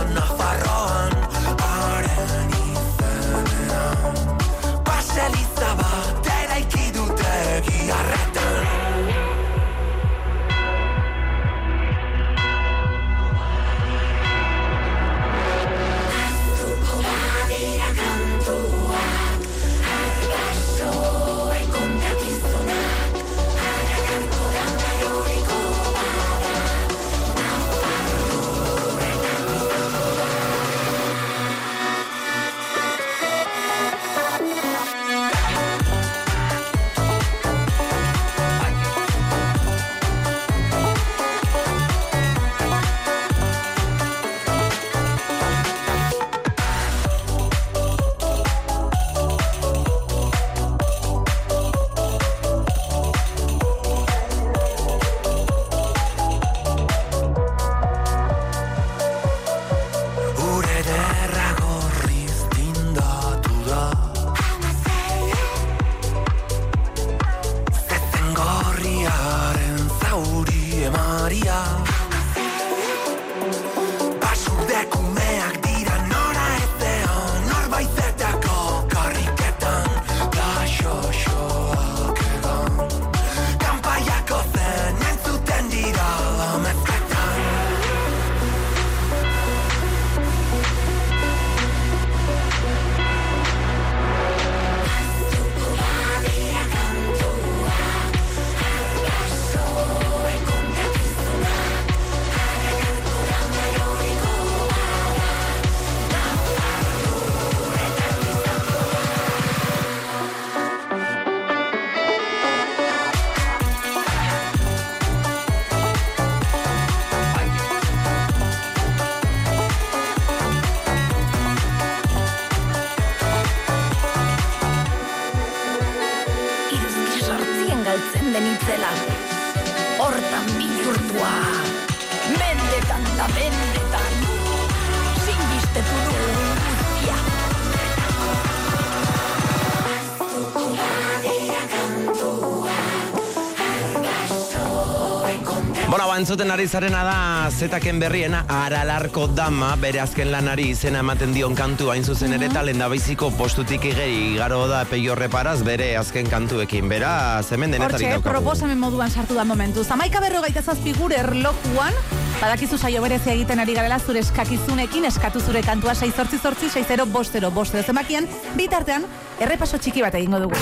entzuten ari zarena da zetaken berriena aralarko dama bere azken lanari izena ematen dion kantu hain zuzen ere talen da biziko postutik igeri igaro da peio reparaz bere azken kantuekin. Bera, zemen denetari Hortxe, daukagu. proposamen moduan sartu da momentu. Zamaika berrogeita zazpi gure erlojuan, badakizu saio berezia egiten ari garela zure eskakizunekin, eskatu zure kantua 6 zortzi zortzi, 6 bostero, bostero zemakian, bitartean, errepaso txiki bat egingo dugu.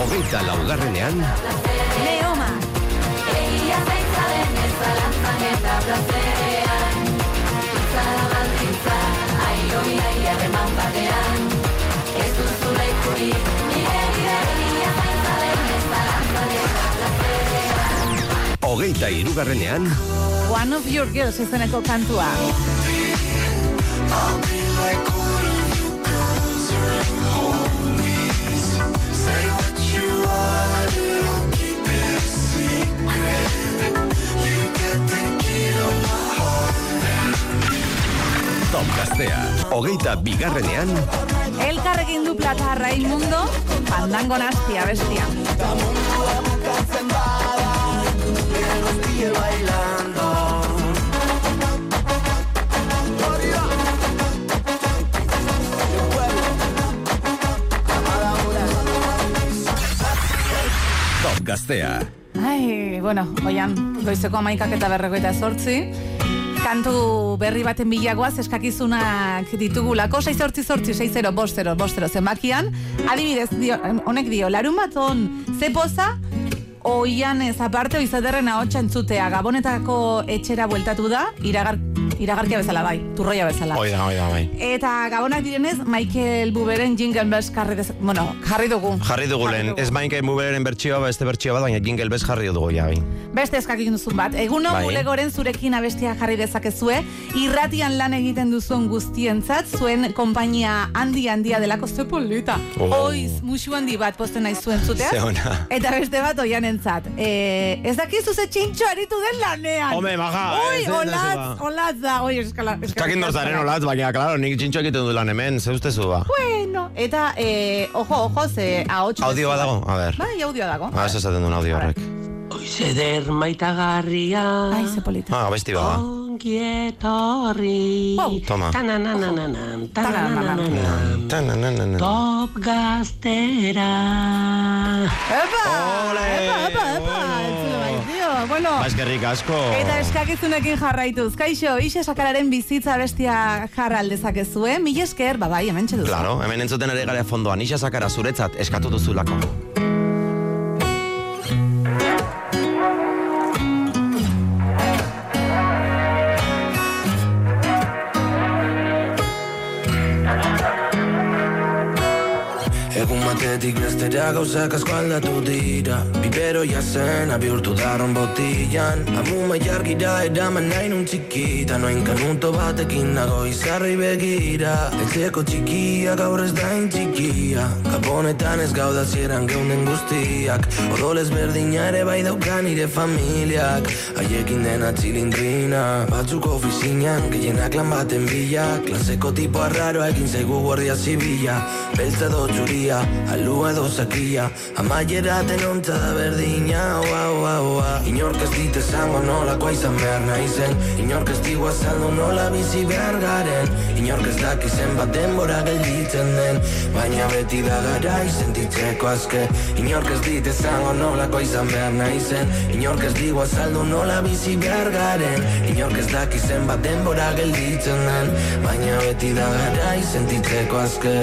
Hogeita laugarrenean, eta plazerean Zara baldintza, aio biai harreman batean Ez duzu lekurik, nire bide egia zaitzaren ez zalantzan eta plazerean hogeita irugarrenean, One of your girls izeneko kantua. Top Gaztea. Hogeita bigarrenean, Elkarrekin du plata Raimundo, pandango nastia bestia. Top Gaztea. Ai, bueno, oian, goizeko amaikak eta berregoita zortzi. Kantu berri baten bilagoaz eskakizunak ditugulako, 6 zortzi zortzi, 6 0 bostero, bostero zenbakian. Adibidez, dio, honek dio, larun baton, ze poza, oian ez aparte oizaderren ahotsa entzutea, gabonetako etxera bueltatu da, iragar, iragarkia bezala bai, turroia bezala. Hoi da, hoi da, bai. Eta gabonak direnez, Michael Buberen Jingle Bells jarri, dez, bueno, jarri dugu. Jarri dugu lehen, ez mainke muberen bertsioa, beste bertsioa bat, baina jingle bez jarri dugu ja, bai. Beste eskakin duzun bat. Eguno Bai. bulegoren zurekin abestia jarri dezakezue, irratian lan egiten duzuen guztientzat, zuen konpainia handi handia delako ze polita. Oh. Oiz, musu handi bat posten nahi zuen zutea. Ze ona. Eta beste bat oian entzat. E, ez dakizu ze txintxo aritu den lanean. Home, maja, Oi, ez olatz, olatz da. Oi, eskala. Jakin dorzaren olatz, baina, klaro, nik txintxo egiten du lan hemen, ze ustezu ba. Bueno, eta, e, ojo, ojo, ze ahots. Audio bat dago, a ber. Bai, audioa dago. Ah, ez esaten duen audio horrek. Oizeder maitagarria. Ai, ze polita. Ah, besti bada. Ongietorri. Toma. Tananananan, tananananan. Tananananan. Top gaztera. Epa! Epa, epa, epa! Entzule bai. Bueno, Ba, eskerrik asko. Eta eskakizunekin jarraituz. Kaixo, Ixe sakararen bizitza bestia jarra aldezakezue. Mil esker, ba bai, hemen duzu. Claro, hemen entzuten ere gara fondoan, isa sakara zuretzat eskatu duzulako. Batetik bestera gauzak asko aldatu dira Bibero jazena bihurtu daron botillan Amuma jargira eraman nahi nun txikita Noain kanuto batekin nago izarri begira Etxeko txikia gaur ez dain txikia Gabonetan ez gauda zieran geunden guztiak Odolez berdina ere bai daukan nire familiak Haiekin dena txilindrina Batzuk ofizinan, gehienak lan baten bila Klaseko tipo arraroa egin zaigu guardia zibila Beltza edo txuria, alua edo zakia Amaiera denontza da berdina, ua, ua, ua Inork ez dit esango nolakoa izan behar naizen Inork ez digu azaldu nola bizi behar garen Inork ez daki zenbat denbora gelditzen den Baina beti da gara sentitzeko azke. Inork ez dit esango nolakoa izan behar naizen Inork ez digu azaldu nola bizi behar garen Inork ez daki zenbat denbora gelditzen den Baina beti da gara sentitzeko azke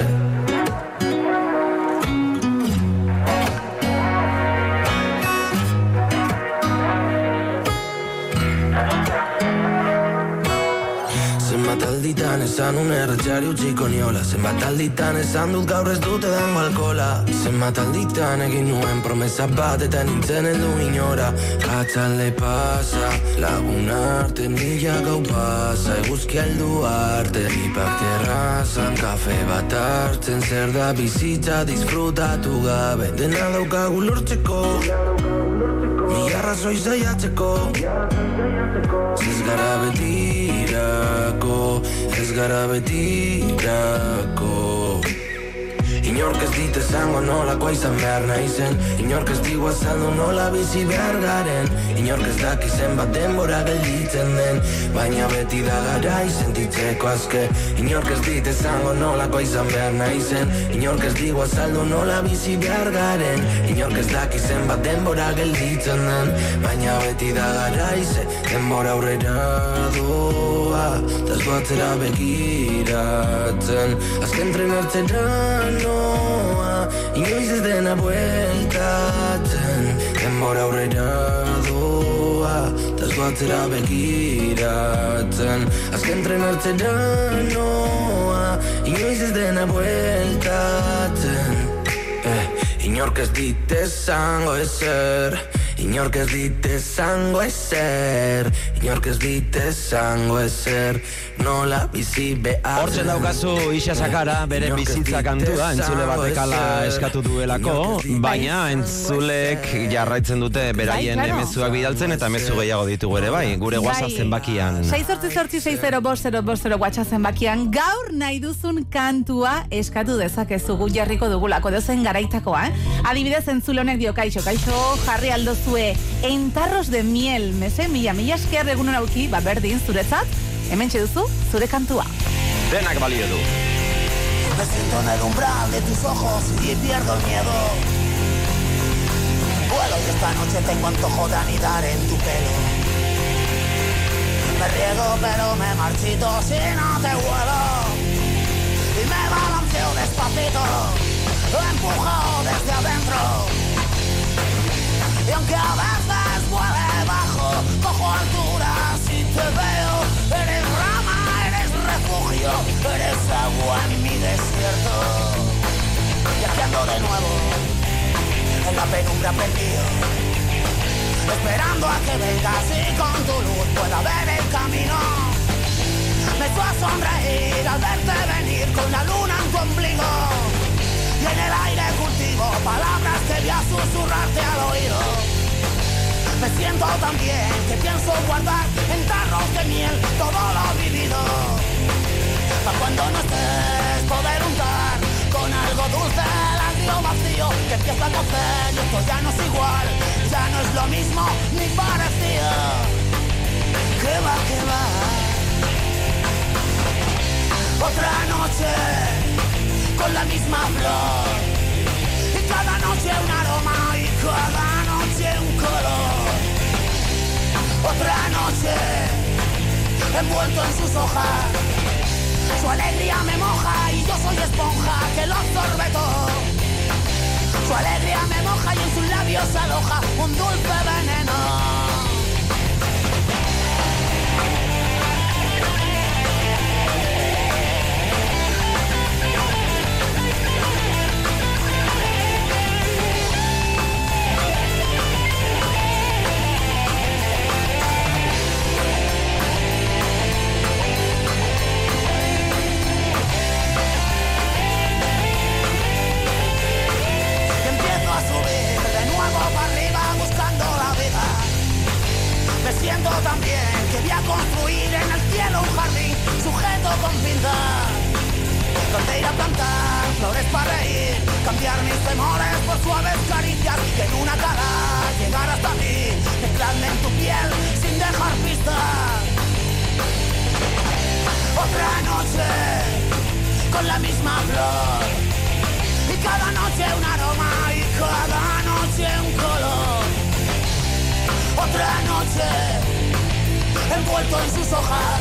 alditan esan un erretxari utziko niola Zenbat alditan esan dut gaur ez dute dango alkola Zenbat alditan egin nuen promesa bat eta nintzen heldu inora. Katxalde pasa, lagun arte mila gau pasa. Eguzki aldu arte, ipak terrazan. Kafe bat hartzen Zer da bizitza disfrutatu gabe. Dena daukagu lortzeko. Mila arrazoi zaiatzeko Ez gara betirako Ez gara betirako Inork ez dit esango nolakoa izan behar naizen. Inork ez digu azaldu nola bizi behar garen. Inork ez daki zenbat denbora gelditzen den. Baina beti da gara sentitzeko azke Inork ez dit esango nolakoa izan behar naizen. Inork ez digu azaldu nola bizi behar garen. Inork ez daki zenbat denbora gelditzen den. Baina beti da gara denbora aurrera doa. Tas batzera begiratzen. Azken trenartzera noa Inoiz ez dena bueltatzen. Denbora aurrera doa Tas batzera begiratzen. Azken trenartzera noa Inoiz ez dena bueltatzen. Eh, Inork ez dit esango ezer Inork ez dit esango ezer Inork ez dit esango ezer Nola bizi behar Hortzen daukazu Ixa Sakara bere bizitza kantua entzule batekala eskatu duelako, baina entzulek jarraitzen dute beraien Bai, claro. mezuak bidaltzen eta mezu gehiago ditugu ere bai, gure WhatsApp zenbakian. 6 WhatsApp zenbakian gaur nahi duzun kantua eskatu dezakezu gu jarriko dugulako dozen garaitakoa, eh? Adibidez entzule honek dio kaixo, kaixo jarri aldozue entarros de miel, mese, mila, mila esker egunon auki, ba berdin zuretzat, hemen duzu zure kantua. Denak balio du. Me siento en el umbral de tus ojos y pierdo el miedo. Vuelo y esta noche tengo antojo de anidar en tu pelo. Me riego pero me marchito si no te vuelo. Y me balanceo despacito, lo empujo desde adentro. Y aunque a veces vuele bajo, cojo alturas y te veo. Eres rama, eres refugio, eres agua en mi desierto. Y aquí ando de nuevo, en la penumbra perdido. Esperando a que vengas y con tu luz pueda ver el camino. Me a sonreír al verte venir con la luna en tu ombligo. En el aire cultivo palabras que voy a susurrarte al oído. Me siento tan bien que pienso guardar en tarros de miel todo lo vivido. Para cuando no estés poder untar con algo dulce el agrio vacío que empieza a cocer y esto ya no es igual, ya no es lo mismo ni parecido. Que va, que va. Otra noche con la misma flor y cada noche un aroma y cada noche un color. Otra noche envuelto en sus hojas. Su alegría me moja y yo soy esponja que lo absorbe todo. Su alegría me moja y en sus labios aloja un dulce veneno. Me siento tan bien que voy a construir en el cielo un jardín sujeto con pinta. Donde ir a plantar flores para reír, cambiar mis temores por suaves caricias que en una cara llegar hasta ti, mezclarme en tu piel sin dejar pistas. Otra noche con la misma flor y cada noche un aroma y cada noche un color. Otra noche envuelto en sus hojas.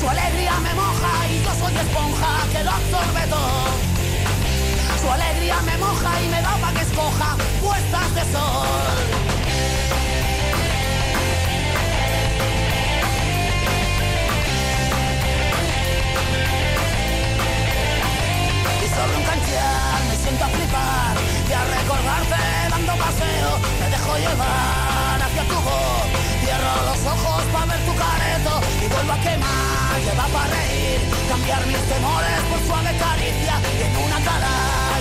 Su alegría me moja y yo soy esponja que lo absorbe todo. Su alegría me moja y me da para que escoja puestas de sol. sobre un canchal me siento a flipar y a recordarte dando paseo me dejo llevar cierro los ojos para ver tu careto y vuelvo a quemar. Lleva para reír cambiar mis temores por suave caricia. Y en una cara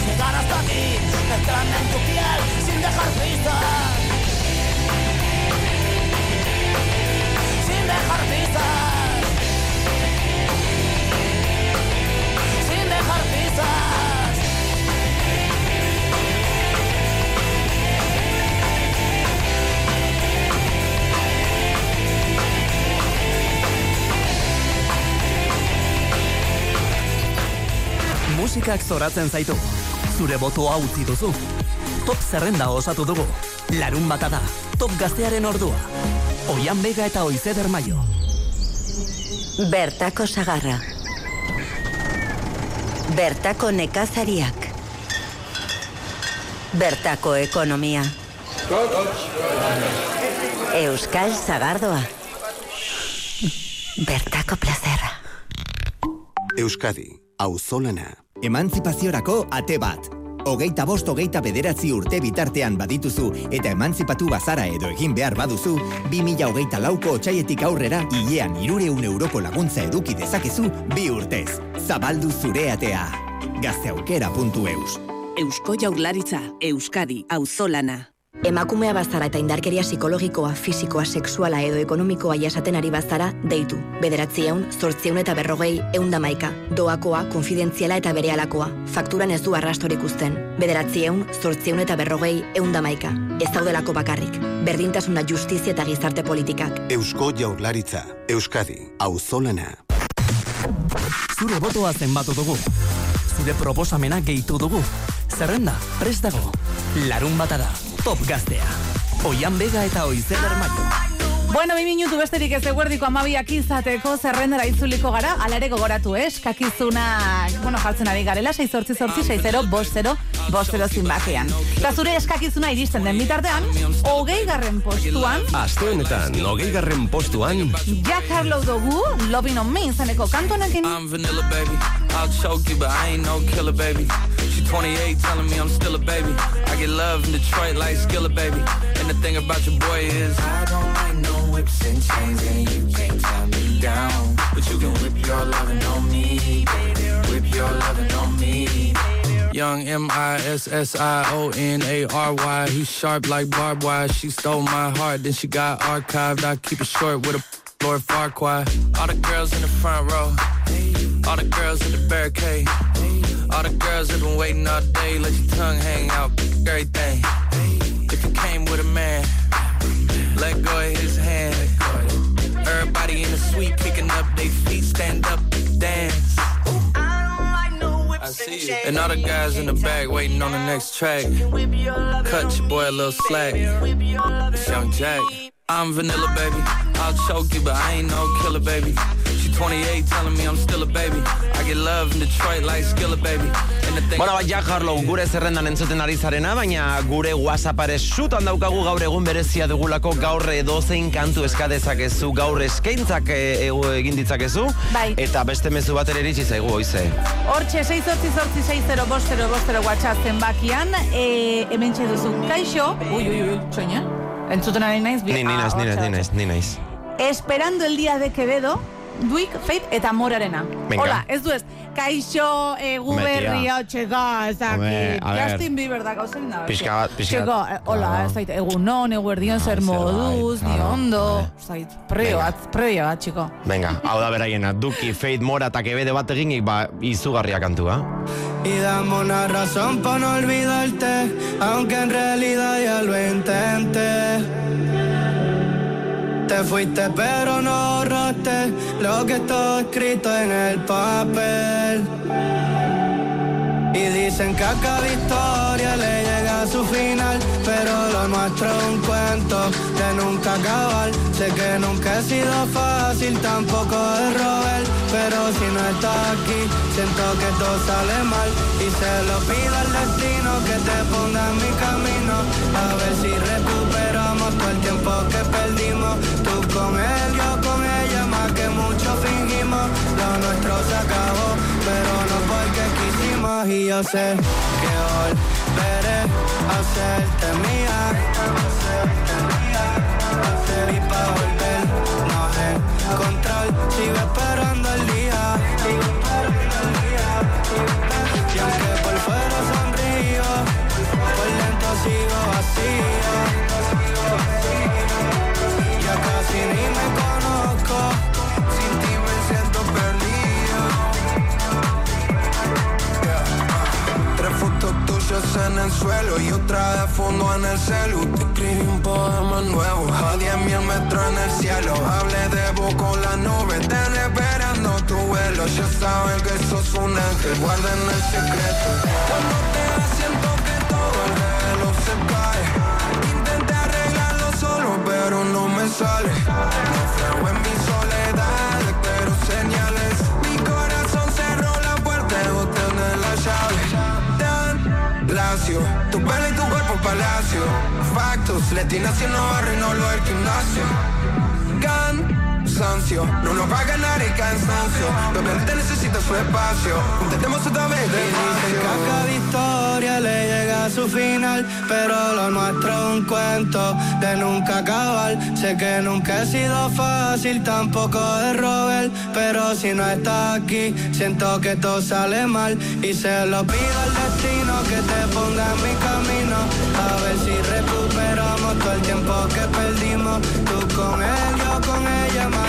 llegar hasta ti mezclarme en tu piel sin dejar pistas sin dejar pistas sin dejar pistas Musikak zoratzen zaitu. Zure botoa utzi duzu. Top zerrenda osatu dugu. Larun bata da. Top gaztearen ordua. Oian Bega eta Oizeder Maio. Bertako sagarra. Bertako nekazariak. Bertako ekonomia. Euskal Sagardoa. Bertako plazerra. Euskadi, auzolana. Emantzipaziorako ate bat. Hogeita bost hogeita bederatzi urte bitartean badituzu eta emantzipatu bazara edo egin behar baduzu, 2000 hogeita lauko otxaietik aurrera hilean irureun euroko laguntza eduki dezakezu bi urtez. Zabaldu zure atea. Gazteaukera.eus Eusko Jaurlaritza, Euskadi, Auzolana. Emakumea bazara eta indarkeria psikologikoa, fisikoa, sexuala edo ekonomikoa jasaten ari bazara, deitu. Bederatzi eun, zortziun eta berrogei, eundamaika. Doakoa, konfidentziala eta berealakoa. Fakturan ez du arrastorik uzten. Bederatzi eun, zortziun eta berrogei, eundamaika. Ez daudelako bakarrik. Berdintasuna justizia eta gizarte politikak. Eusko Jaurlaritza, Euskadi, auzolana. Zure botoa zenbatu dugu. Zure proposamena gehitu dugu. Zerrenda, prest dago. Larun bata da. Top gaztea. Oian Bega eta Oizeder Maio. Bueno, mi minutu besterik ez eguerdiko amabiak izateko zerrendera itzuliko gara, alare gogoratu, eh? Eskakizunak, bueno, jartzen ari garela, 6 sortzi sortzi, 6 0, bost 0, bost 0 zinbakean. Eta zure eskakizuna iristen den bitartean, hogei garren postuan, Aste honetan, hogei garren postuan, Jack Harlow dugu, Loving on Me, izaneko kantonekin. I'm vanilla, baby. I'll choke you, but I ain't no killer, baby. She 28, telling me I'm still a baby. I get love in Detroit like Skilla, baby. And the thing about your boy is I don't like no whips and chains, and you can't tie me down. But you can whip your lovin' on me, baby. Whip your lovin' on me. Young M I S S I O N A R Y. He's sharp like barbed wire. She stole my heart, then she got archived. I keep it short with a Lord Farquhar. All the girls in the front row. All the girls in the barricade. All the girls that been waiting all day. Let your tongue hang out. Everything. If you came with a man, let go of his picking up their feet. Stand up, dance. And all the guys in the back waiting on the next track. Cut your boy a little slack. It's Young Jack. I'm vanilla, baby. I'll choke you, but I ain't no killer, baby. She 28, telling me I'm still a baby. I get love in Detroit like Skilla, baby. Bueno, bai, Jack Harlow gure zerrendan entzuten ari zarena, baina gure WhatsAppare sutan daukagu gaur egun berezia dugulako gaur edozein kantu eskadezakezu, gaur eskaintzak e, e, egin ditzakezu. Bai. Eta beste mezu bat ere iritsi zaigu, oize. Hortxe, 6 sortzi sortzi 6 0 bost 0 bost 0 WhatsApp zenbakian, e, hemen duzu, kaixo, ui, ui, ui, txoina, entzuten ari naiz, bi- Ni, ni ah, naiz, ni naiz, ni naiz, ni naiz. Esperando el día de Quevedo, Duik, Fate eta Morarena. Venga. Hola, ez du ez. Kaixo, egu tia. berria, txega, ez. Justin Bieber da gauzen da. Pixka bat, pixka bat. Hola, ez zait, egun non, egu erdion zer moduz, ni ondo. Zait, prebio bat, prebio bat, txiko. Venga, hau da beraiena, Duki, Fate, Mora eta Kebede bat eginik, ba, izugarria kantua. Y dame una razón para no olvidarte, aunque en realidad ya lo intenté. Te fuiste pero no ahorraste lo que está escrito en el papel. Y dicen que a cada historia le su final, pero lo nuestro es un cuento de nunca acabar. Sé que nunca he sido fácil, tampoco es Robert, pero si no estás aquí, siento que todo sale mal. Y se lo pido al destino que te ponga en mi camino, a ver si recuperamos todo el tiempo que perdimos. Tú con él, yo con ella, que mucho fingimos. Lo nuestro se acabó, pero no porque quisimos. y yo sé que volveré a hacerte mía. Y pa' volvernos a encontrar, sigo esperando el día. Y aunque por fuera sonrío, por dentro sigo vacío. Tuyas en el suelo y otra de fondo en el celu. Te escribí un poema nuevo, a 10 mil metros en el cielo. Hablé de vos con la nube, están esperando tu vuelo. Ya saben que sos un ángel, guarden el secreto. Cuando te siento que todo el reloj se cae. Intenté arreglarlo solo, pero no me sale. Naufrago en mi soledad, pero señales. Tu pelo y tu cuerpo palacio. Factos, latinación no barre, no lo del gimnasio. Can Cansancio, no nos va a ganar el cansancio. Obviamente necesita su espacio. Intentemos otra vez Dicen que a cada historia le llega a su final, pero lo nuestro es un cuento de nunca acabar. Sé que nunca he sido fácil, tampoco de robar, pero si no estás aquí, siento que todo sale mal y se lo pido al destino que te ponga en mi camino. A ver si recuperamos todo el tiempo que perdimos. Tú con él, yo con ella, más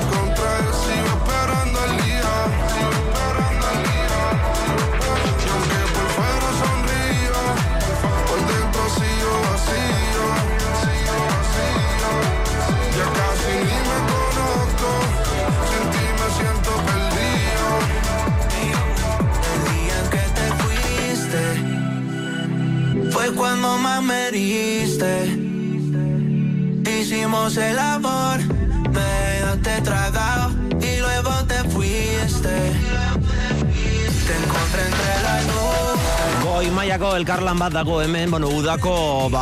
fue cuando más me heriste. Hicimos el amor, me dejaste tragado y luego te fuiste. Te encontré entre la luz. Goi mailako elkarlan bat dago hemen, bueno, udako ba,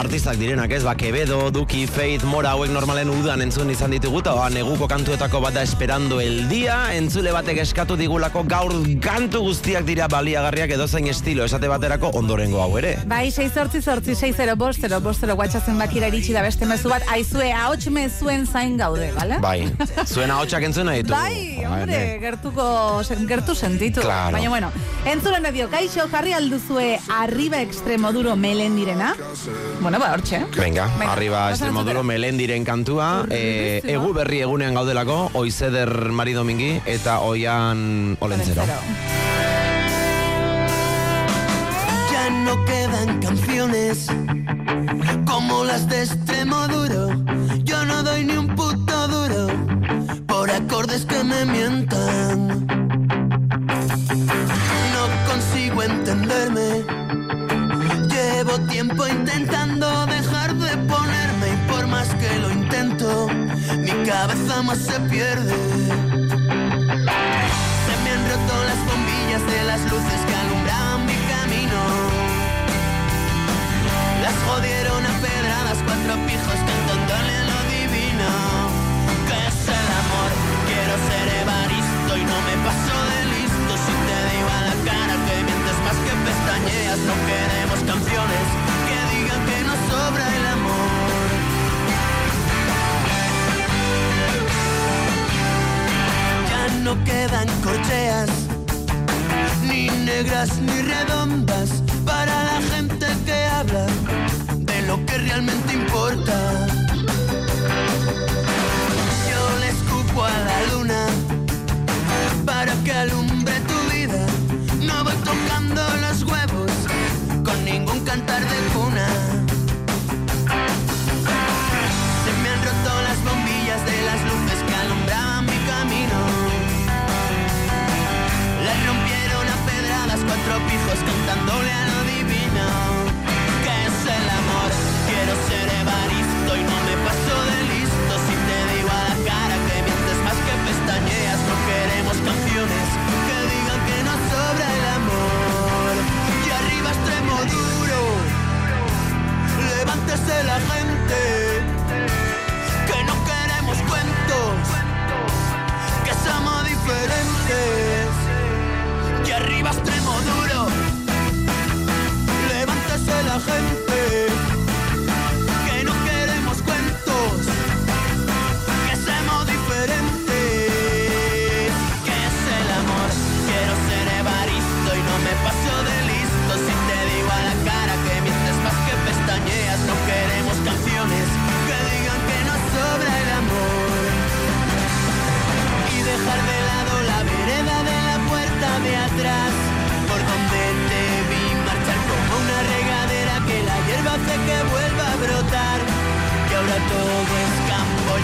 artistak direnak ez, ba, Quevedo, Duki, Faith, Mora hauek normalen udan entzun izan ditugu, eta ba, neguko kantuetako bat da Esperando el Dia, entzule batek eskatu digulako gaur kantu guztiak dira baliagarriak edozein estilo, esate baterako ondorengo hau ere. Bai, 6 sortzi sortzi, 6 0 bost, 0 bost, 0 WhatsAppen bakira iritsi da beste mezu bat, aizue, ahots mezuen zain gaude, bale? Bai, zuen ahotsak entzun nahi ditugu. Bai, hombre, gertuko, sen- gertu sentitu. Claro. Baina, bueno, entzulen dio, kaixo, jarri alduzue arriba extremoduro melendirena. Bueno, ba, hortxe. Venga, Venga, arriba Extremoduro Melendiren kantua, eh, egu berri egunean gaudelako, Oizeder Mari Domingi eta Oian Olentzero. Ya no quedan canciones como las de extremo duro. Yo no doy ni un puto duro por acordes que me mientan. No consigo entenderme. Tiempo intentando dejar de ponerme y por más que lo intento, mi cabeza más se pierde. Se me han roto las bombillas de las luces que alumbraban mi camino. Las jodieron a pedradas cuatro pijos cantándole lo divino. ¿Qué es el amor? Quiero ser evaristo y no me paso que pestañeas, no queremos canciones que digan que nos sobra el amor. Ya no quedan corcheas, ni negras ni redondas, para la gente que habla de lo que realmente importa. Yo le escupo a la luna para que alumbre tu tocando los huevos con ningún cantar de cuna. Se me han roto las bombillas de las luces que alumbraban mi camino. Las rompieron a pedradas cuatro pijos cantándole a lo divino. ¿Qué es el amor? Quiero ser evaristo y no me paso de listo. Si te digo a la cara que mientes más que pestañeas, no queremos canciones cuentes de la gente, que no queremos cuentos, que somos diferentes. Y arriba extremo duro, levántese la gente.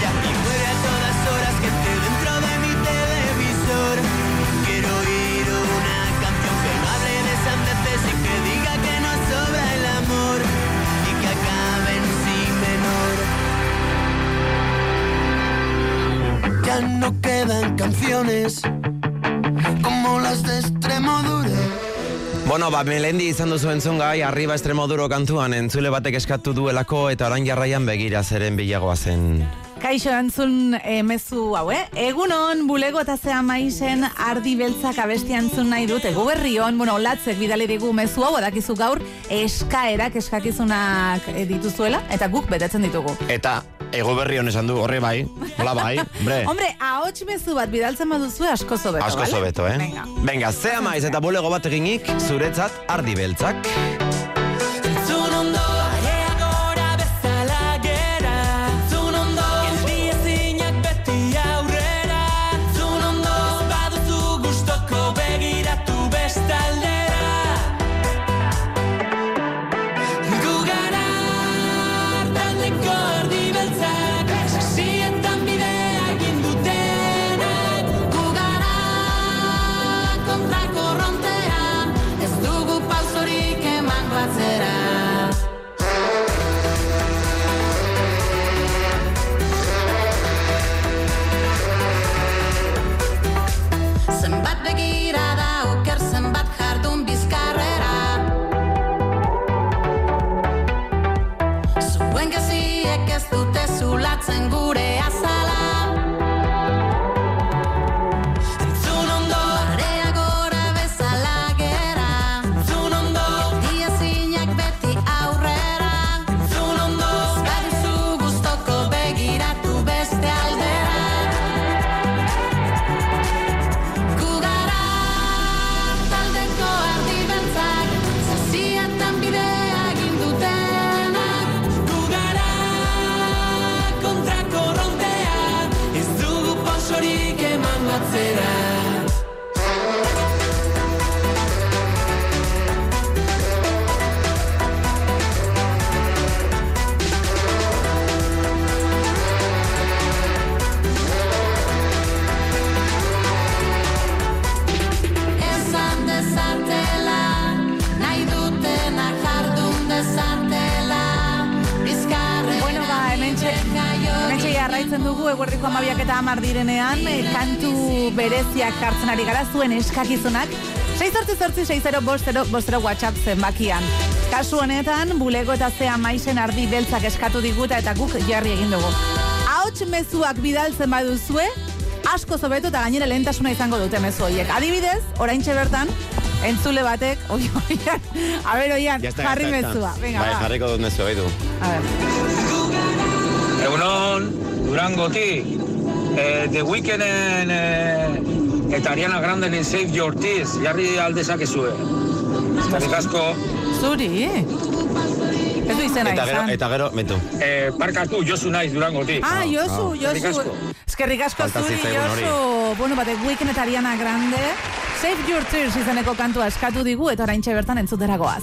Y muere a todas horas esté dentro de mi televisor. Quiero oír una canción que no hable de sandeces y que diga que no sobra el amor y que acabe en si menor. Ya no quedan canciones como las de Extremoduro. Bueno, ba, melendi izan duzu entzun gai, arriba estremoduro kantuan entzule batek eskatu duelako eta orain jarraian begira zeren bilagoa zen. Kaixo antzun e, mezu hau, eh? Egunon, bulego eta zea maizen ardi beltzak abesti antzun nahi dut. Egu berrion, bueno, olatzek bidali digu mezu hau, edakizu gaur eskaerak eskakizunak eh, dituzuela, eta guk betetzen ditugu. Eta ego berri hon esan du, horre bai, hola bai, hombre. Hombre, ahots mezu bat bidaltzen baduzu asko zobeto, Asko zobeto, eh? Venga. Venga, zea maiz eta bulego bat eginik, zuretzat ardi beltzak. Eguerdiko amabiak eta amar direnean, e, kantu bereziak jartzen ari gara zuen eskakizunak. 6 bostero, bostero WhatsApp zenbakian. Kasu honetan, bulego eta zea maizen ardi beltzak eskatu diguta eta guk jarri egin dugu. Ahots mezuak bidaltzen baduzue, asko zobetu eta gainera lehentasuna izango dute mezu horiek. Adibidez, oraintxe bertan, entzule batek, oi, oian, a ber, oian, jarri mezua. Venga, bai, jarriko dut mezu, edu. A ver. Egunon, Durangotik, eh, The Weeknden eh, eta Ariana Grandenen Save Your Tears, jarri aldezakezue. Eskerrik asko. Zuri, Ez du izena Eta gero, izan. eta gero, metu. Eh, parkatu, Josu naiz Durangotik. Ah, Josu, eskerrik Josu. Eskerrik asko zuri. Josu. Bueno, bate, Weekend eta Ariana Grande. Save Your Tears izeneko kantua eskatu digu eta oraintxe bertan entzutera goaz.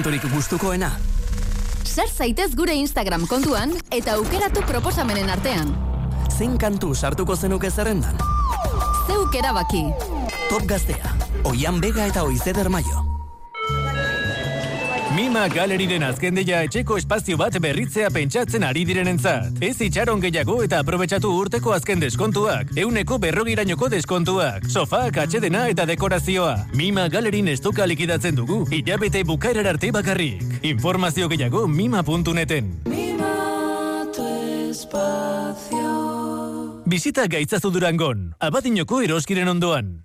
Kanturik gustukoena. Sar zaitez gure Instagram kontuan eta aukeratu proposamenen artean. Zein kantu sartuko zenuke zerrendan? Zeuk erabaki. Top Gaztea, Oian Bega eta Oizeder Mayo. Mima galeriren azken deia etxeko espazio bat berritzea pentsatzen ari direnentzat. Ez itxaron gehiago eta aprobetsatu urteko azken deskontuak. Euneko berrogirainoko deskontuak. Sofak, atxedena eta dekorazioa. Mima galerin estoka likidatzen dugu. Ilabete bukaerar arte bakarrik. Informazio gehiago mima.neten. Bizita gaitzazu durangon. Abadinoko eroskiren ondoan.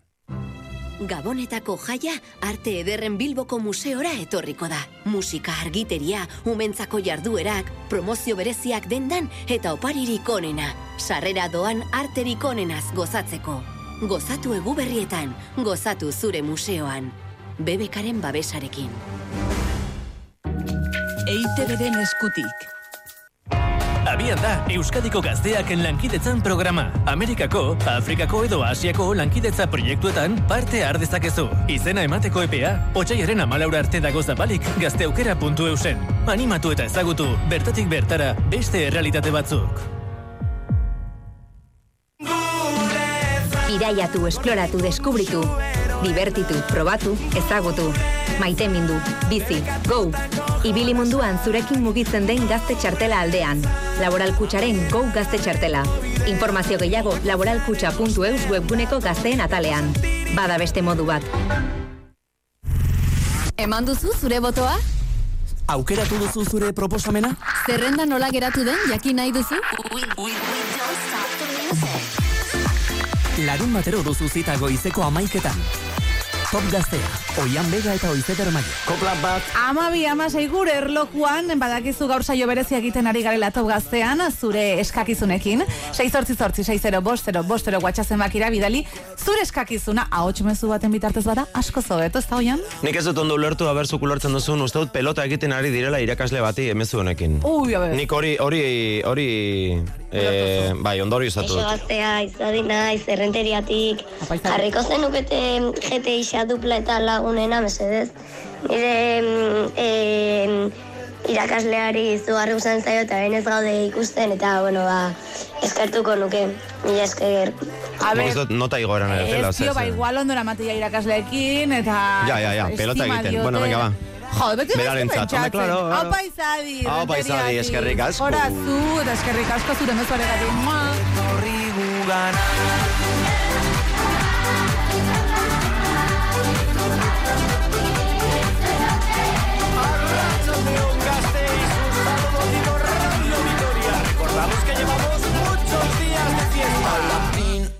Gabonetako jaia arte ederren Bilboko museora etorriko da. Musika argiteria, umentzako jarduerak, promozio bereziak dendan eta oparirik onena. Sarrera doan arterik onenaz gozatzeko. Gozatu eguberrietan, gozatu zure museoan. Bebekaren babesarekin. EITB-den eskutik. Abian da, Euskadiko gazteaken lankidetzan programa. Amerikako, Afrikako edo Asiako lankidetza proiektuetan parte har dezakezu. Izena emateko epea, otxaiaren amalaura arte dago zabalik gazteaukera.eusen. Animatu eta ezagutu, bertatik bertara, beste errealitate batzuk. Iraiatu, esploratu, deskubritu. Divertitu, probatu, ezagutu. Maite mindu, bizi, go! Ibili munduan zurekin mugitzen den gazte txartela aldean. Laboral Kutxaren Go Gazte Txartela. Informazio gehiago laboralkutxa.eus webguneko gazteen atalean. Bada beste modu bat. Eman duzu zure botoa? Aukeratu duzu zure proposamena? Zerrenda nola geratu den jakin nahi duzu? Larun batero duzu zita goizeko amaiketan. Top Gaztea, Oian Bega eta Oizeder Maio. Kopla bat. Amabi, amasei gure erlojuan, badakizu gaur saio berezia egiten ari garela top gaztean, zure eskakizunekin. 6 sortzi sortzi, 6 0 bost 0 bost 0 guatxazen bakira bidali, zure eskakizuna, ahots mezu baten bitartez bada, asko zobeto, ez da oian? Nik ez dut ondo ulertu, haber zuk ulertzen duzun, uste dut pelota egiten ari direla irakasle bati emezu honekin. Ui, a ber. Nik hori, hori, hori, eh, bai, ondori izatu dut. gaztea, izadi naiz, errenteriatik. Jarriko zenukete jete isa dupla eta lagunena, mesedez. Nire em, irakasleari zugarri usan zaio eta behin ez gaude ikusten, eta, bueno, ba, eskertuko nuke, mila esker. A ez dut nota ere zela, Ez, tio, ba, igual ondo eramatea irakasleekin, eta... Ja, ja, ja, pelota egiten. diote. Bueno, venga, ba. Jo, beti Berarentzat, beste hombre, claro, pentsatzen. claro. Aupa izadi, Aupa izadi, errenteriatik. eskerrik asko. Hora zu, eta eskerrik asko zure mezuaregatik. Mua. Recordamos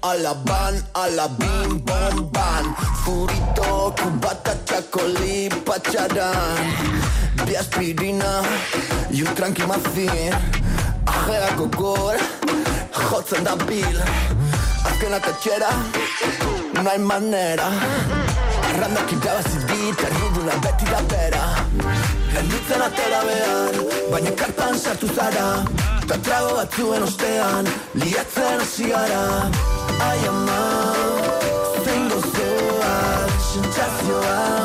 bin, a la ban, a la bim, bom, ban. Furito, cubata, chacolí, pacharán. Bi aspirina, y un tranqui mazin. Ajea kokor, jotzen da bil. Azken atetxera, no hay manera. Arrandak irabazi dit, erruduna beti da bera. Gelditzen atera behar, baina kartan sartu zara. Ta trago batzuen ostean, liatzen hasi gara. Ai ama, zein gozoa, sentsazioa. Betirako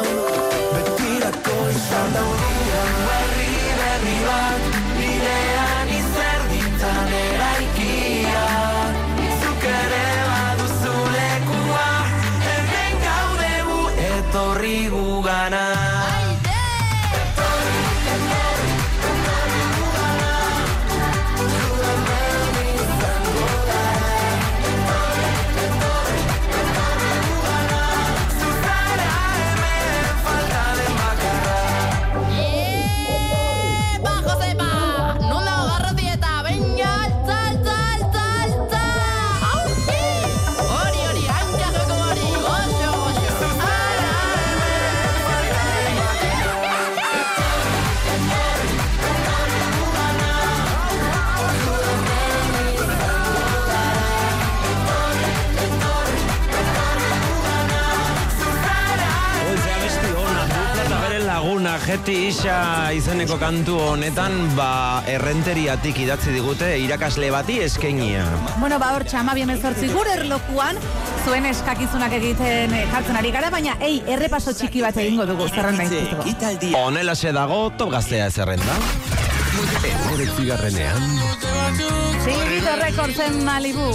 Beti isa izeneko kantu honetan, ba, errenteriatik idatzi digute irakasle bati eskenia. Bueno, ba, hor txama biemezortzi gure erlokuan, zuen eskakizunak egiten eh, jartzen ari gara, baina, ei, errepaso txiki bat egingo dugu, zerrenda izuteko. Honela dago top gaztea ez zerrenda. Egoretzi garrenean, Chiringuito Records en Malibu.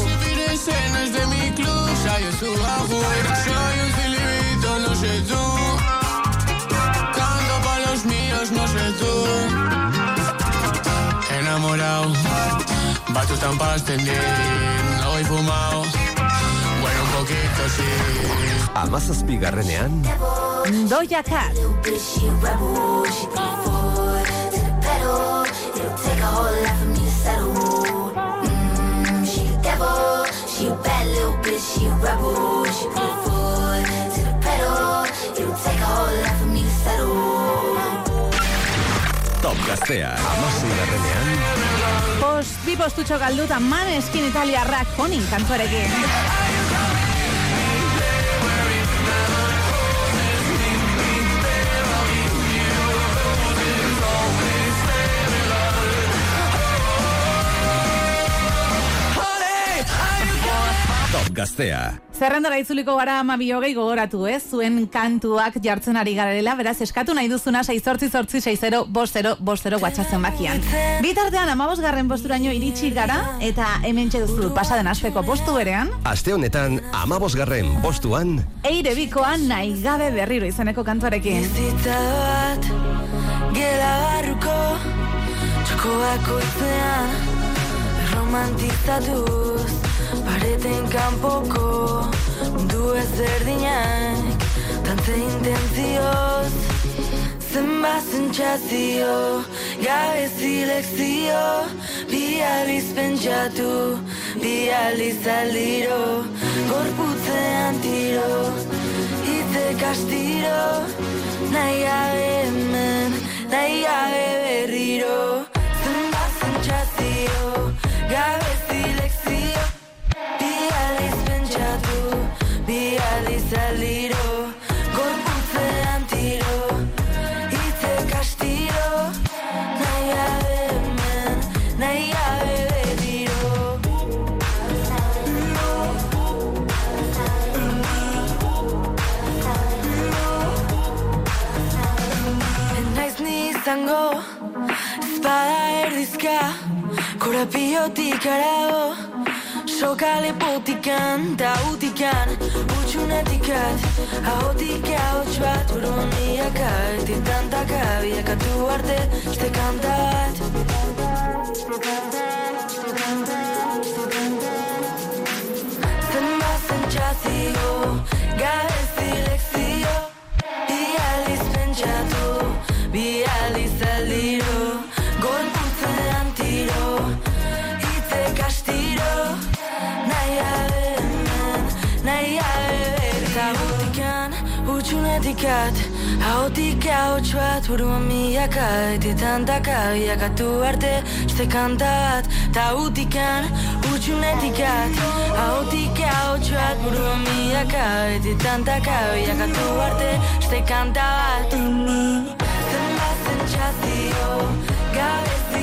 afuera, soy un filibito, no sé tú. Míos, no sé tú. Enamorado, bato tan para no voy fumado. Bueno, un poquito sí. amazazpi garrenean, Doja Cat. She a devil, she a bad little bitch, she a rebel. She put foot to the pedal. It'll take a whole lot for me. Top gaztea, amazazpi garrenean, Post, bi postutxo galduta maneskin italiarrak honin kantuarekin. Top gaztea, Zerrendara itzuliko gara ama biogei gogoratu, ez? Zuen kantuak jartzen ari garela, beraz eskatu nahi duzuna 6 zortzi 60 bostero bostero guatxatzen bakian. Bitartean amabos garren posturaino iritsi gara, eta hemen duzu pasaden aspeko postu berean, aste honetan amabosgarren postuan, eire bikoan nahi gabe berriro izeneko kantuarekin. Bizitza bat, gela barruko, txoko bakoitzean, romantizatuz, pareten kanpoko, mundu ezberdinak, tante intentzioz, zenbat sentsazio, gabe zilekzio, bi aliz pentsatu, bi aliz aldiro, gorputzean tiro, Itze kastiro, nahi gabe hemen, nahi gabe berriro. Zenbat sentsazio, gabe bi aliz aldiro, gorputzean tiro, itze kastiro, nahi gabe hemen, nahi gabe berriro. Naiz ni izango Espada erdizka Korapiotik arago Soka lepotikan Ta utikan Utxunetikat Ahotik ahots bat Uroniaka Eti tantaka Biakatu arte Este kanta bat Zenbat sentsazio Gabe zilekzio Bi aliz pentsatu Bi aliz aldiro Utxunetikat Ahotik ahots bat Buruan miaka Eti tantaka Biakatu arte Este kanta bat Ta utikan Utxunetikat Ahotik ahots bat Buruan miaka Eti tantaka Biakatu arte Este kanta bat. Zenbat sentsazio Gabe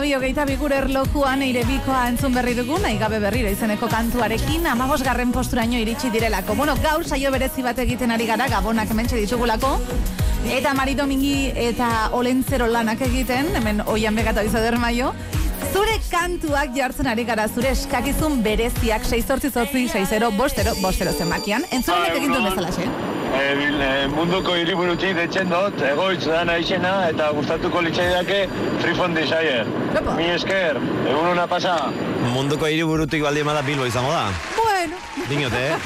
Amabi hogeita bigur erlokuan eire bikoa entzun berri dugu, nahi gabe berriro izeneko kantuarekin, amabos garren posturaino iritsi direlako. Bueno, gaur saio berezi bat egiten ari gara, gabonak hementxe ditugulako, eta Mari Domingi eta Olentzero lanak egiten, hemen oian begata izader maio, Zure kantuak jartzen ari gara, zure eskakizun bereziak 6 sortzi sortzi 6 bostero, bostero zenbakian. Entzulenek egin duen bezala? E, bil, e, munduko hiriburutik detzen dut, egoitz da naizena, eta gustatuko litzaidake Freefond Desire. Mi esker, egun hona pasa. Munduko hiriburutik baldin bada Bilbo izango da. Bueno. Dinote, eh?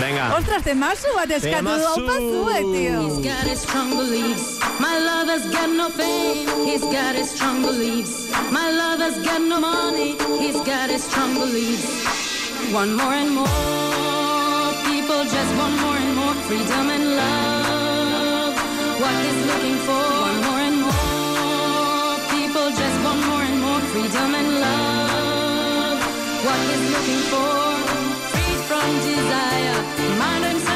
Venga. Ostras, temazu bat eskatu du. He's got his strong beliefs. My lover's got no fame. He's got his strong beliefs. My lover's got no money. He's got his strong beliefs. One more and more people just want more and more freedom and love. What he's looking for. One more and more people just want more and more freedom and love. What he's looking for, freed from desire. Mind and senses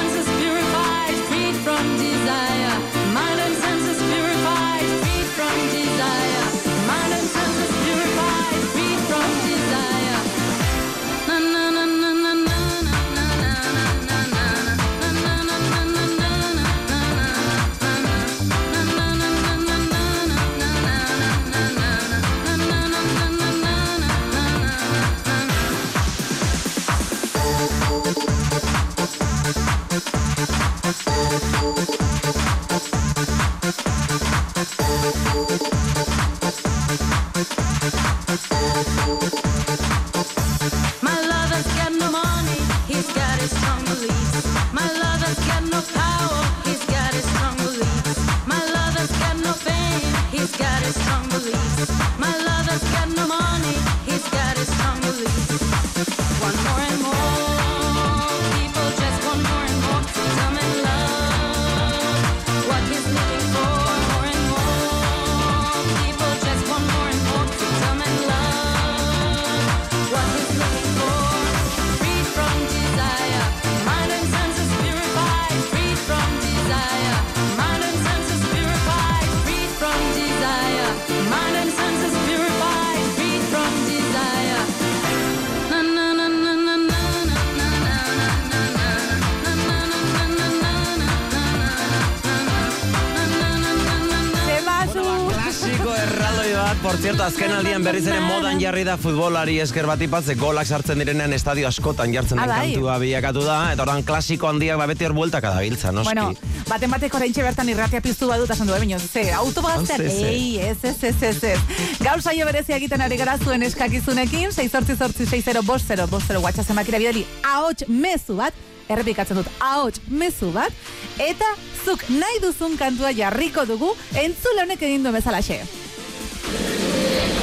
Por cierto, azken aldian berriz ere modan jarri da futbolari esker bat ipatze golak sartzen direnean estadio askotan jartzen den Ah, bai. kantua bilakatu da, eta orain klasiko handiak ba, beti hor bueltaka da biltza, noski. Bueno, baten bateko oraintxe bertan irratia piztu badut esan du, ze, autobazteak, Ze, ze. ei, ez, ez, ez, ez, ez. Gaur saio berezia egiten ari gara zuen eskakizunekin, 6 sortzi sortzi 6 bost 0 bost 0 WhatsApp zenbakira bidali ahots mezu bat, errepikatzen dut, ahots mezu bat, eta zuk nahi duzun kantua jarriko dugu, entzule honek egin du bezalaxe.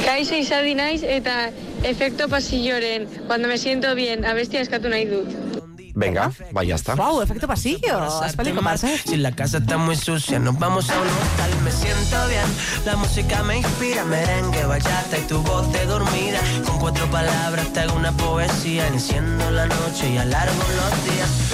Kaixo izadi naiz eta efecto pasilloren cuando me siento bien abestia eskatu nahi dut. Venga, bai, ya está. Wow, efecto pasillo. Si la casa está muy sucia, nos vamos a un hotel. Me siento bien, la música me inspira. Merengue, bachata y tu voz de dormida. Con cuatro palabras te hago una poesía. Enciendo la noche y alargo los días.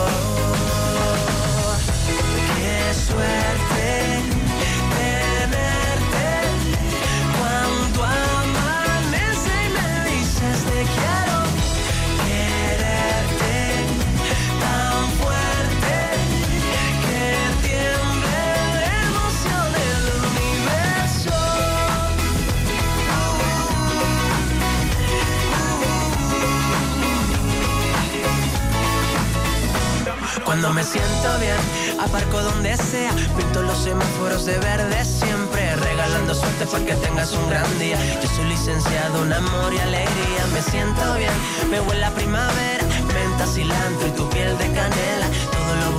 Cuando me siento bien, aparco donde sea, pinto los semáforos de verde siempre, regalando suerte para que tengas un gran día. Yo soy licenciado en amor y alegría, me siento bien, me huele a primavera, menta, cilantro y tu piel de canela,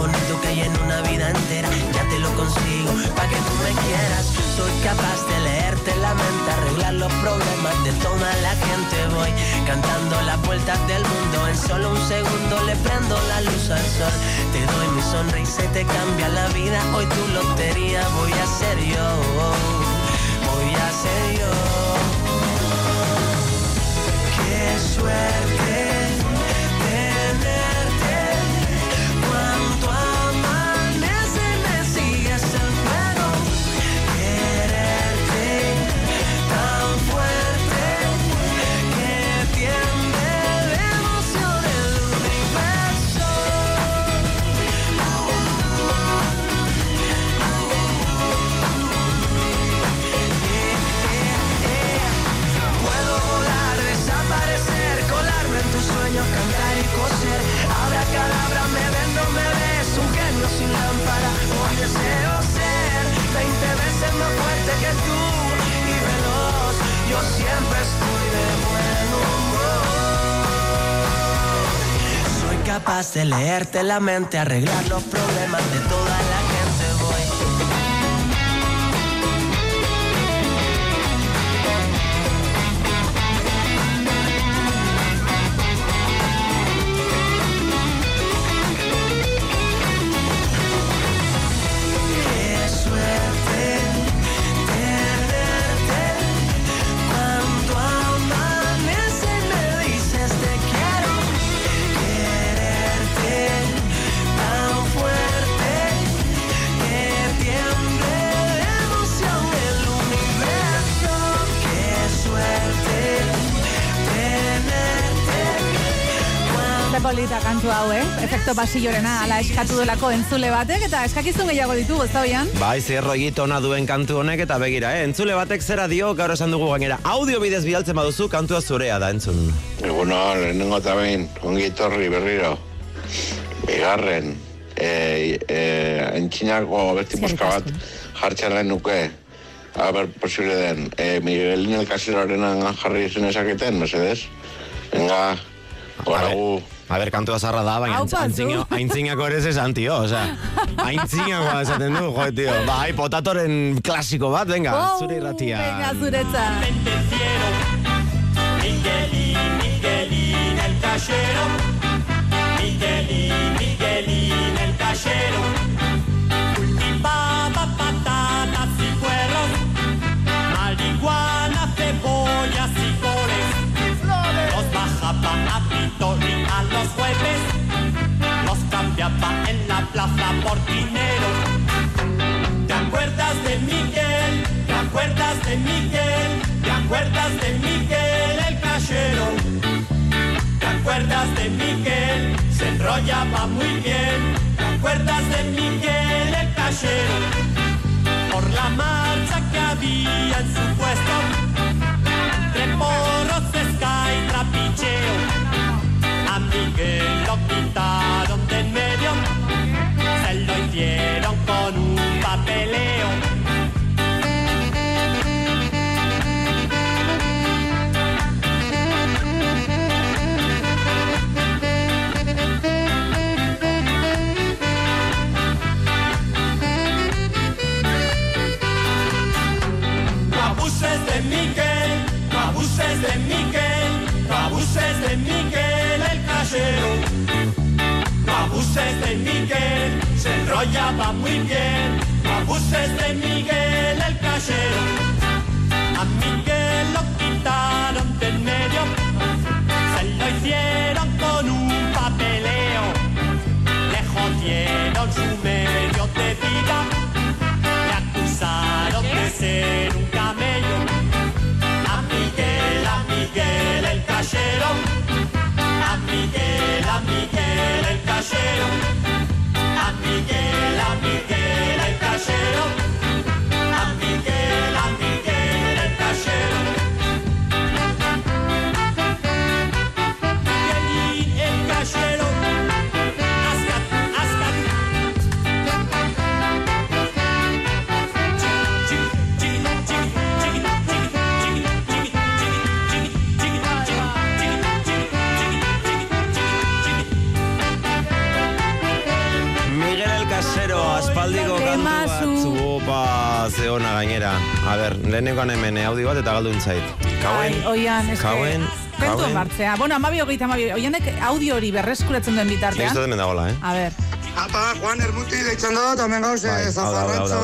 bonito que hay en una vida entera, ya te lo consigo, para que tú me quieras. Soy capaz de leerte la mente, arreglar los problemas de toda la gente. Voy cantando las vueltas del mundo, en solo un segundo le prendo la luz al sol. Te doy mi sonrisa y te cambia la vida. Hoy tu lotería voy a ser yo. Voy a ser yo. Qué suerte deseo ser 20 veces más fuerte que tú y veloz. Yo siempre estoy de buen humor. Soy capaz de leerte la mente, arreglar los problemas de toda la polita kantu hau, eh? Efekto pasillorena, ala eskatu delako entzule batek, eta eskakizun gehiago ditugu, ez da bian? Bai, zierro egitona duen kantu honek eta begira, eh? Entzule batek zera dio, gaur esan dugu gainera. Audio bidez bidaltzen baduzu, kantua zurea da, entzun. Eguno, lehenengo eta behin, ongi etorri berriro. Bigarren, e, e, entxinako besti muska bat jartzen lehen nuke. A ber, posible den. E, Miguelin el Caseroaren jarri izan esaketen, mesedez? Venga, goragu. A ber, kantua zarra da, baina aintzina- zu. aintzinako ere esan, tio, osea. Aintzinakoa esaten du, jo, tio. Bai, potatoren klasiko bat, venga, Wow, zure irratia. Venga, zuretzat. Miguelín, Miguelín el cachero. Jueves, los cambiaba en la plaza por dinero. ¿Te acuerdas de Miguel? ¿Te acuerdas de Miguel? ¿Te acuerdas de Miguel el cachero? ¿Te acuerdas de Miguel? Se enrollaba muy bien. ¿Te acuerdas de Miguel el cachero? Por la marcha que había en su puesto, Miguel lo quitaron de en medio, se lo hicieron con un papeleo. De Miguel, no abuses de Miguel, no abuses de Miguel el cachero. Abuses de Miguel, se enrollaba muy bien. Abuses de Miguel el cachero. A Miguel lo quitaron del medio, se lo hicieron con un papeleo. Le jodieron su medio de vida. Le acusaron de ser un camello. A Miguel, a Miguel el cachero. Miguel, a Miguel el cachero. A Miguel, a Miguel el cachero. A Miguel, a Miguel A ber, lehenengoan hemen eh, audio bat eta galdu zait. Kauen, Ai, oian, eske, kauen, Kentuen kauen. martzea. Bueno, amabi hogeita amabi. Oianek audio hori berreskuratzen duen bitartean. uste hemen dagoela, eh? A ver. Apa, Juan Ermuti deitzen dut, hemen gauz, Bai, eh, da, da,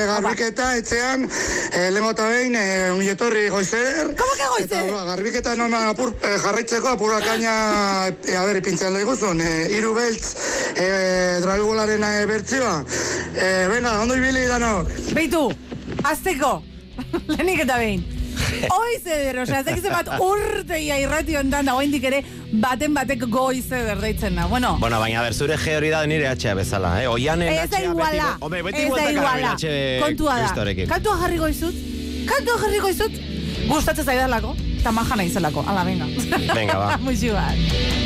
eh, garbiketa etxean, eh, lehengo eta behin, eh, ongietorri goizer. Como que goizer? Eta, ba, garbiketa noma apur, eh, jarraitzeko, apurra kaina, eh, a ber, ipintzen daiguzun, eh, iru beltz, eh, dragularen eh, bertzioa. Eh, venga, ondo ibili danok. Beitu, azteko. Lehenik eta behin. Oiz eder, osea, ez dakize bat urteia irrati ondan da, oindik ere baten batek goiz eder deitzen da. Bueno, Bueno, baina ber, zure ge hori da nire atxea bezala, eh? Oianen ez da atxea iguala. beti... Hombre, beti Ez da bueltaka iguala. nabil atxe Kontua da. Kantua jarriko izut. Kantua jarriko izut. Gustatzen zaidalako. Eta maja naizelako. Ala, venga. Venga, ba. Muixu bat.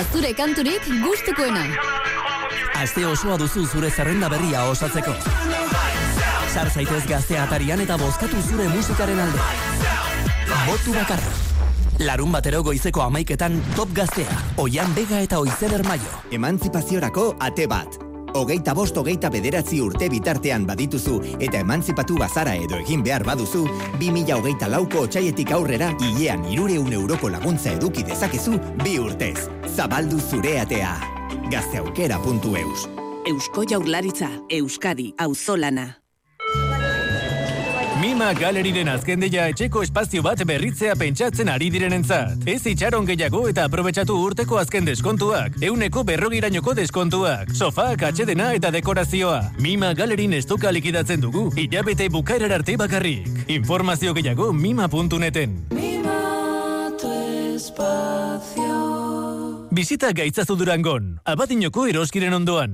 Da zure kanturik gustukoena. Aste osoa duzu zure zerrenda berria osatzeko. Sar zaitez gaztea atarian eta bozkatu zure musikaren alde. Botu bakarra. Larun batero goizeko amaiketan top gaztea, oian bega eta oizeder maio. Emantzipaziorako ate bat. Hogeita bost hogeita bederatzi urte bitartean badituzu eta emantzipatu bazara edo egin behar baduzu, 2000 hogeita lauko otxaietik aurrera hilean irureun euroko laguntza eduki dezakezu bi urtez. Zabaldu zure atea. Gazteaukera.eus Eusko Jaurlaritza, Euskadi, Auzolana. Mima galeriren azken deia etxeko espazio bat berritzea pentsatzen ari direnentzat. Ez itxaron gehiago eta aprobetxatu urteko azken deskontuak. Euneko berrogirainoko deskontuak. Sofak, atxedena eta dekorazioa. Mima galerin estoka likidatzen dugu. Ilabete bukaerar arte bakarrik. Informazio gehiago mima.neten. Bizita gaitzazu durangon. Abadinoko eroskiren ondoan.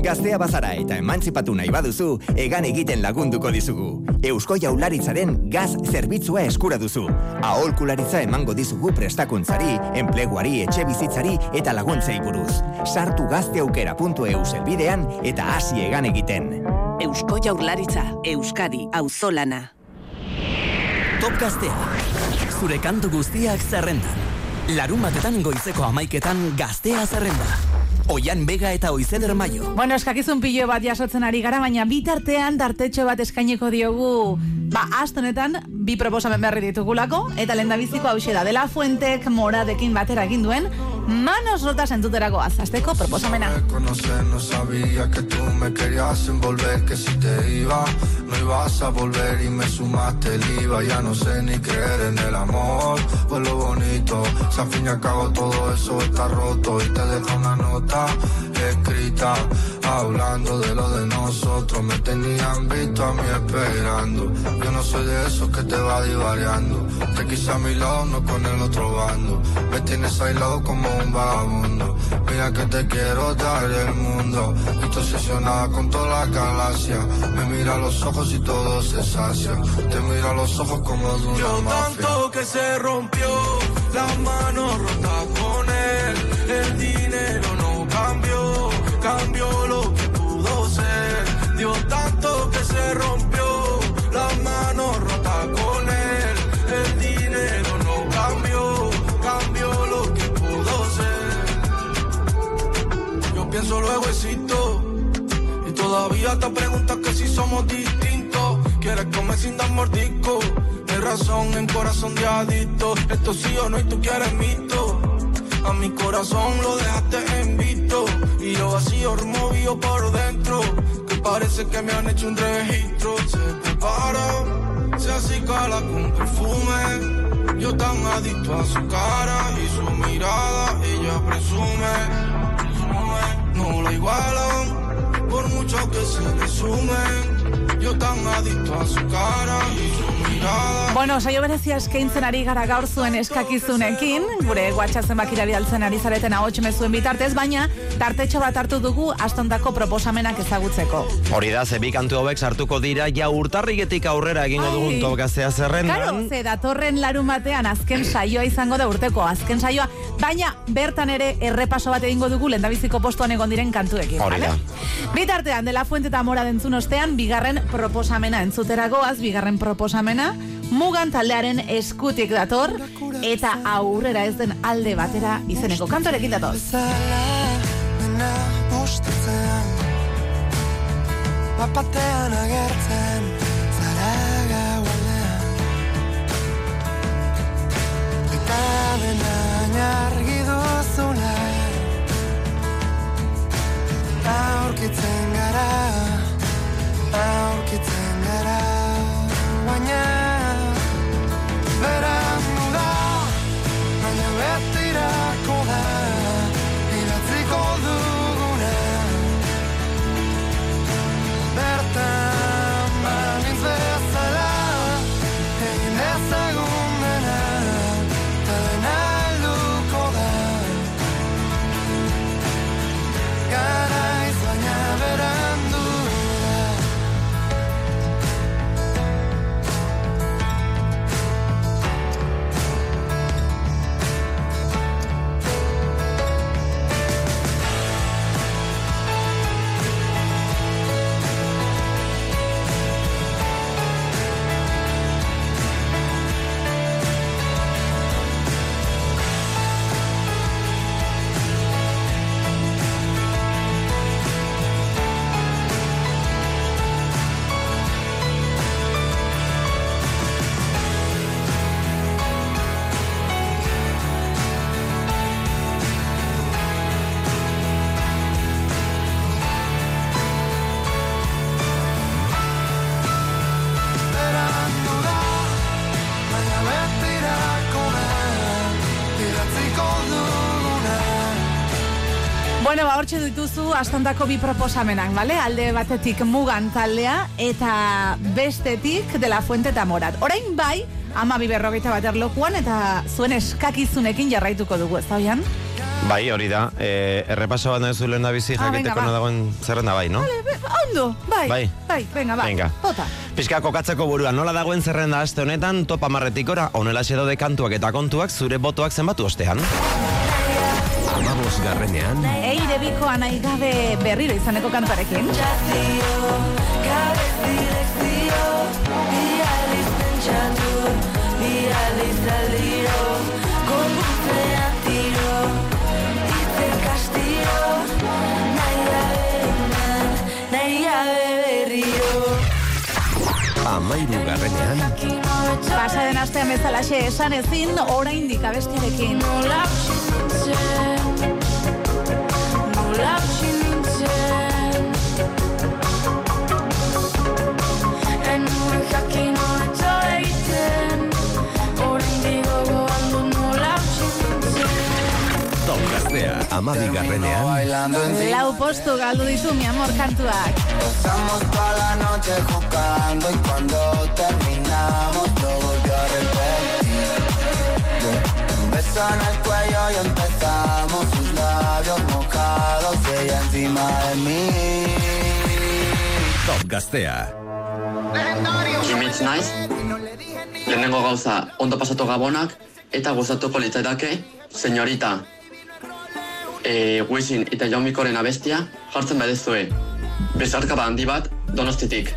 Gaztea bazara eta emantzipatu nahi baduzu, egan egiten lagunduko dizugu. Eusko Jaularitzaren gaz zerbitzua eskura duzu. Aholkularitza emango dizugu prestakuntzari, enpleguari, etxe bizitzari eta laguntzei buruz. Sartu gazteaukera.eus elbidean eta hasi egan egiten. Eusko Jaurlaritza, Euskadi, Auzolana. Top gaztea. Zure kantu guztiak zerrendan. Larun batetan goizeko amaiketan gaztea zerrenda. Oian bega eta oizeder maio. Bueno, eskakizun pilo bat jasotzen ari gara, baina bitartean tartetxo bat eskaineko diogu, ba, astonetan, bi proposamen berri ditugulako, eta lendabiziko hau da, dela fuentek moradekin batera egin duen, manos rotas entuterako azazteko proposamena. conocer no sabía que tú me querías te iba a volver el ya no creer en el amor pues lo bonito está roto y te dejo una nota escrita hablando de lo de nosotros. Me tenían visto a mí esperando. Yo no soy de esos que te va divariando. Te quise a mi lado no con el otro bando. Me tienes aislado como un vagabundo. Mira que te quiero dar el mundo. Estoy obsesionada con toda la galaxia. Me mira a los ojos y todo se sacia. Te mira a los ojos como de una Yo mafia. tanto que se rompió, las manos rotas con él, el dinero no cambió, lo que pudo ser. Dio tanto que se rompió, las manos rotas con él, el dinero no cambió, cambió lo que pudo ser. Yo pienso luego existo y todavía te preguntas que si somos distintos. Quieres comer sin dar mordisco. Hay razón en corazón de adicto. Esto sí o no y tú quieres mito. A mi corazón lo dejaste en visto. Y yo vacío removido por dentro. Que parece que me han hecho un registro. Se prepara, se acicala con perfume. Yo tan adicto a su cara y su mirada. Ella presume. No la igualan, por mucho que se le. Yo tan adicto a su cara y su mirada. Bueno, saio berezia eskaintzen ari gara gaur zuen eskakizunekin, gure WhatsApp zenbakira bidaltzen ari zareten ahots mezuen bitartez, baina tartetxo bat hartu dugu astondako proposamenak ezagutzeko. Hori da, ze bi kantu hauek sartuko dira, ja urtarrigetik aurrera egingo Ai. dugun top gaztea zerrendan. Claro, ze datorren larun batean azken saioa izango da urteko azken saioa, baina bertan ere errepaso bat egingo dugu lendabiziko postuan egon diren kantuekin, Hori da. Bitartean, dela fuente eta mora dentzun ostean, bigarren proposamena entzuteragoaz, bigarren proposamena, mugan taldearen eskutik dator, eta aurrera ez den alde batera izeneko. Kantorekin dator. Bapatean agertzen Zara gaualdean Eta dena argi duzula Aurkitzen gara Aurkitzen gara Baina Berandu da Baina betirako da Idatziko duguna Bertan hortxe dituzu astantako bi proposamenak, bale? Alde batetik mugan taldea eta bestetik de la fuente eta morat. Orain bai, ama biberrogeita bat erlokuan eta zuen eskakizunekin jarraituko dugu, ez da? Bai, hori da. E, errepaso bat nahi lehen da bizi Ah, jakiteko ba. no dagoen zerrenda bai, no? Vale, ondo, bai, Bai. bai, venga, ba, Venga. bota. Pixka kokatzeko burua, nola dagoen zerrenda aste honetan, top amarretikora, onela daude kantuak eta kontuak, zure botoak zenbatu ostean. Amabos garrenean, Eire bikoa nahi gabe berriro izaneko kantuarekin. amairu garrenean, Pasa den astean bezalaxe esan ezin, oraindik abestiarekin. Amabi garrenean, Lau postu galdu ditu, mi amor, kantuak. Pasamos toda la noche jugando y cuando terminamos lo volvió beso en el cuello y empezamos sus labios mojados y ella encima de mí. top gaztea, naiz, lehenengo gauza ondo pasatu gabonak, eta gustatuko litzaidake, senyorita, e, Wisin eta Jaumikoren abestia jartzen badezue. Besarkada handi bat, donostitik.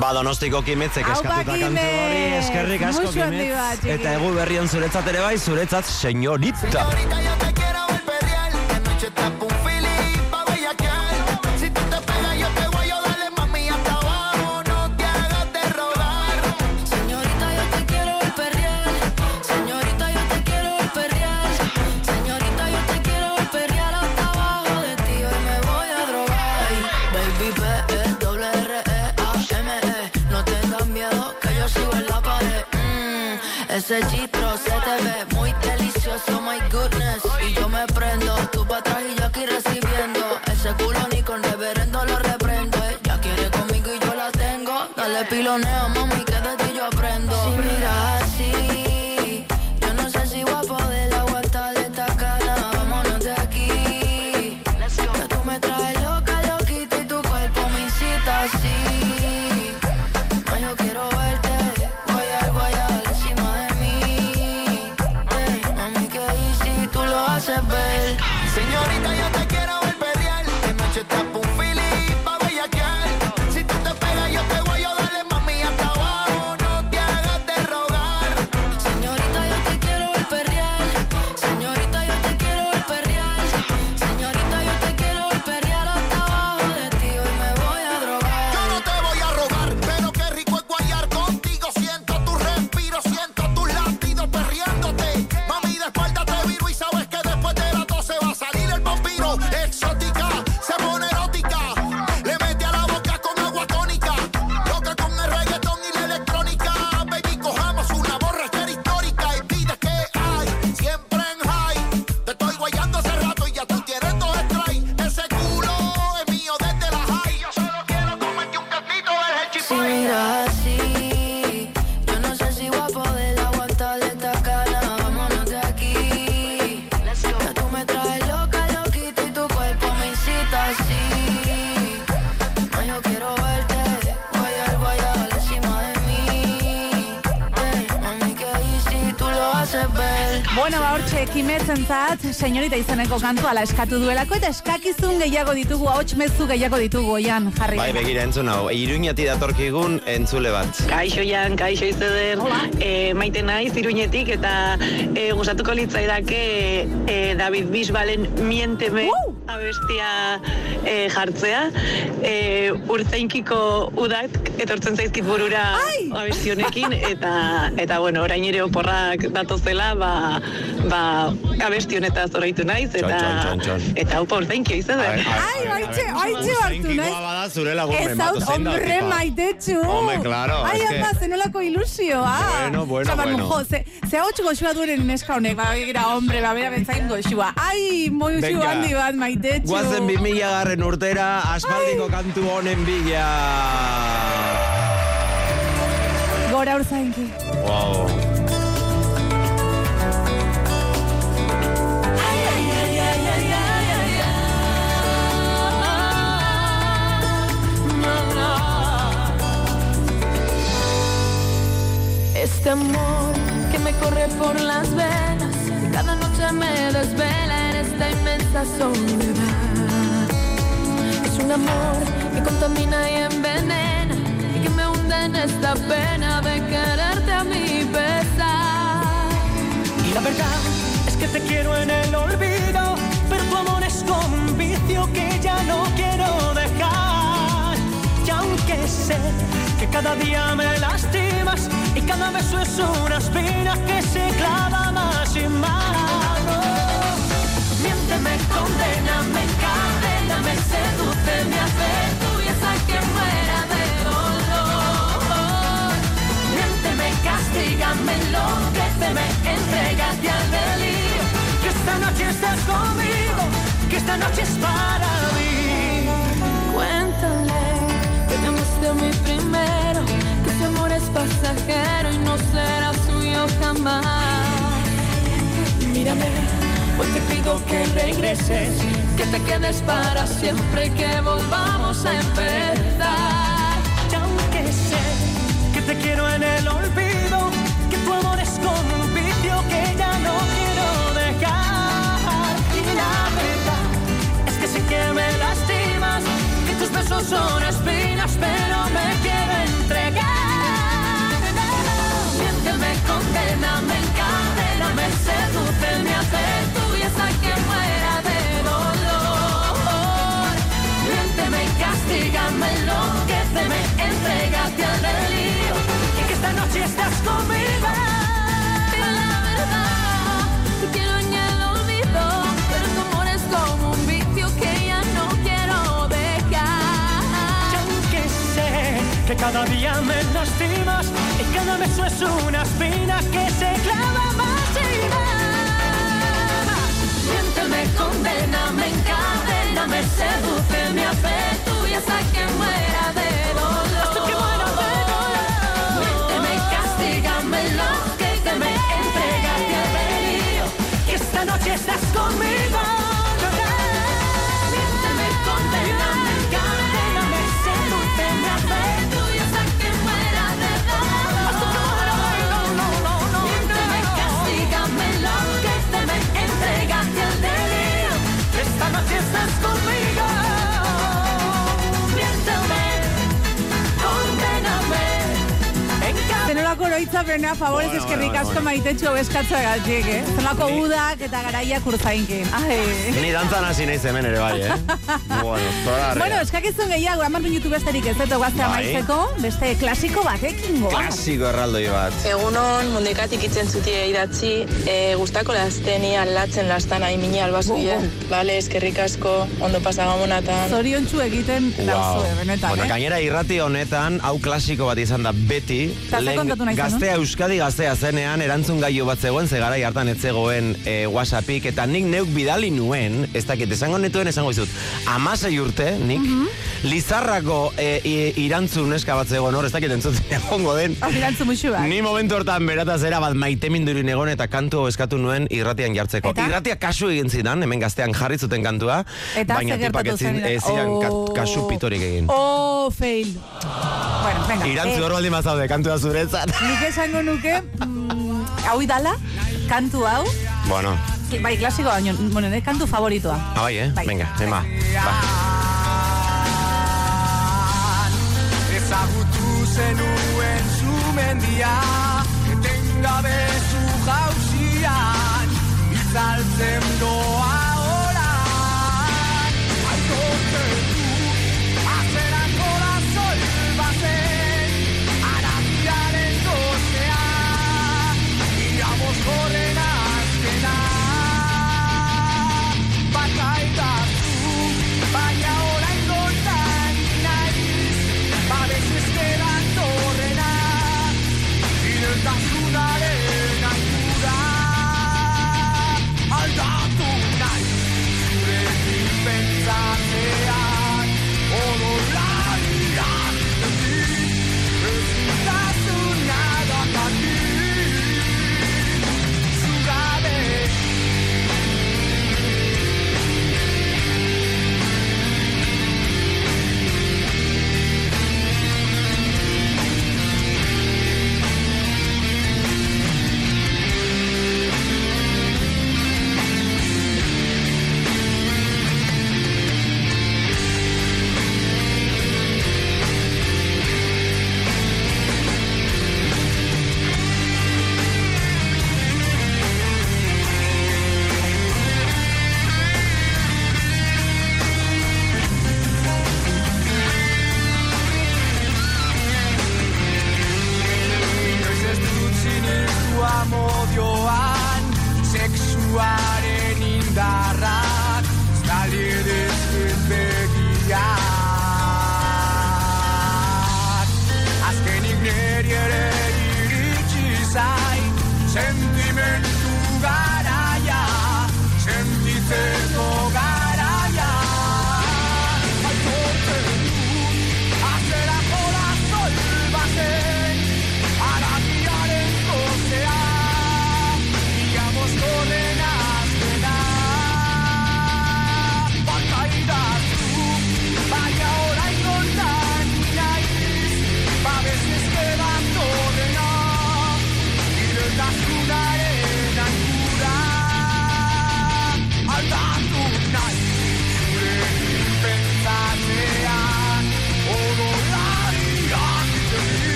Ba, donostiko kimetzek Aupa, eskatuta kantu hori, Kimetz! eskerrik asko txiki. Eta egu berrion zuretzat ere bai, zuretzat senyorita. Si ese chistro se te ve muy delicioso, my goodness. Y yo me prendo, tú pa' atrás y yo aquí recibiendo. Ese culo ni con reverendo lo reprendo. Ella quiere conmigo y yo la tengo. Dale piloneo, mami, senyorita izeneko kantu ala eskatu duelako, eta eskakizun gehiago ditugu, ahots mezu gehiago ditugu, oian, jarri. Bai, begira entzun hau, iruñati datorkigun entzule bat. Kaixo Jan, kaixo izeder, e, maite naiz iruñetik eta e, gustatuko litzaidake e, David Bisbalen mienteme abestia e, jartzea. E, urteinkiko udak etortzen zaizkit burura abesti honekin, eta, eta bueno, orain ere oporrak datozela, ba, ba, abesti honetaz oraitu naiz, eta, Txon, txon, txon. eta opor, thank you, izan Ai, oaitxe, oaitxe hartu, nahi. bada zure lagun Ez hau, hombre, maitetxu. Hombre, claro, Ai, es que- ama, zenolako ilusioa. Bueno, bueno, Osa, bueno. Jo, ze, ze hau goxua duen neska honek, ba, begira, hombre, ba, bera bentzain goxua. Ai, moiu Venga. handi bat, maitetxu. Guazen 2000 garren urtera, aspaldiko kantu honen bila. Gora urzainki. Wow. Este amor que me corre por las venas cada noche me desvela en esta inmensa soledad. Es un amor que contamina y envenena y que me hunde en esta pena de quererte a mi pesar. Y la verdad es que te quiero en el olvido, pero tu amor es un vicio que ya no quiero dejar. Y aunque sé que cada día me lastimas y cada beso es una espina que se clava más y más. Miénteme, condena, me encadena, me seduce, me hace tuya hasta que muera de dolor. Miénteme, castígame, enloqueceme, entrégate al delirio. Que esta noche estás conmigo, que esta noche es para mí. A mí primero, que su amor es pasajero y no será suyo jamás. Mírame, hoy te pido que regreses, que te quedes para siempre, que volvamos a empezar. Y aunque sé que te quiero en el olvido, que tu amor es como besos son espinas, pero me quiero entregar. Miénteme, condena, me encadena, me seduce, me hace tuya hasta que muera de dolor. Miénteme, castígame, enloqueceme, entrégate al delirio. Y que esta noche estás conmigo. Cada día me lastimas y cada beso es una espina que se clava más y más. Miénteme, condena, me encadena, Zenolako oroitzapena, favorez Bueno, eskerrik bueno, asko bueno. maitetxu eskatza gatik, eh? Zenolako udak eta garaiak urzainkin. Ai. Ni dantzan hasi naiz hemen ere bai, eh? bueno, zora Bueno, eskakizun gehiago, hamar minutu besterik ez dut guaztea Bai. maizeko, beste klasiko batekin goa. Klasiko erraldoi bat. Egunon mundekatik itzen zutie idatzi, e, gustako lasteni aldatzen lastan hain mini albazuie. Bale, eskerrik asko, ondo pasagamonatan. Zorion txu egiten dauzue, benetan, Bueno, eh? gainera irrati honetan, hau klasiko bat izan da beti, nahi zenuen? Gaztea Euskadi gaztea zenean, erantzun gailu bat zegoen, ze garai hartan ez zegoen e, Whatsappik, eta nik neuk bidali nuen, ez dakit, esango netuen esango izut, amasei urte, nik, Mhm. Lizarrako e, i- irantzun eska bat zegoen hor, ez dakit entzuten egongo den. Irantzu muxu bat. Ni momentu hortan berata zera bat maite mindurin egon eta kantu eskatu nuen irratian jartzeko. Eta? Irratia kasu egin zidan, hemen gaztean jarri zuten kantua, Eta baina tipak gertatu ez zin- zen? ez zidan ka- Oh. kasu pitorik egin. Oh, fail. Bueno, venga. Irantzu eh, hor baldin bazaude, kantua zuretzat. Nik esango nuke, mm, hau idala, kantu hau, bueno, bai, klasiko baino, bueno, nire kantu favoritoa. ah, bai, eh? Bai. Venga, ema. Ba. Ezagutu zenuen zumendia Etengabe zu jauzian Itzaltzen doa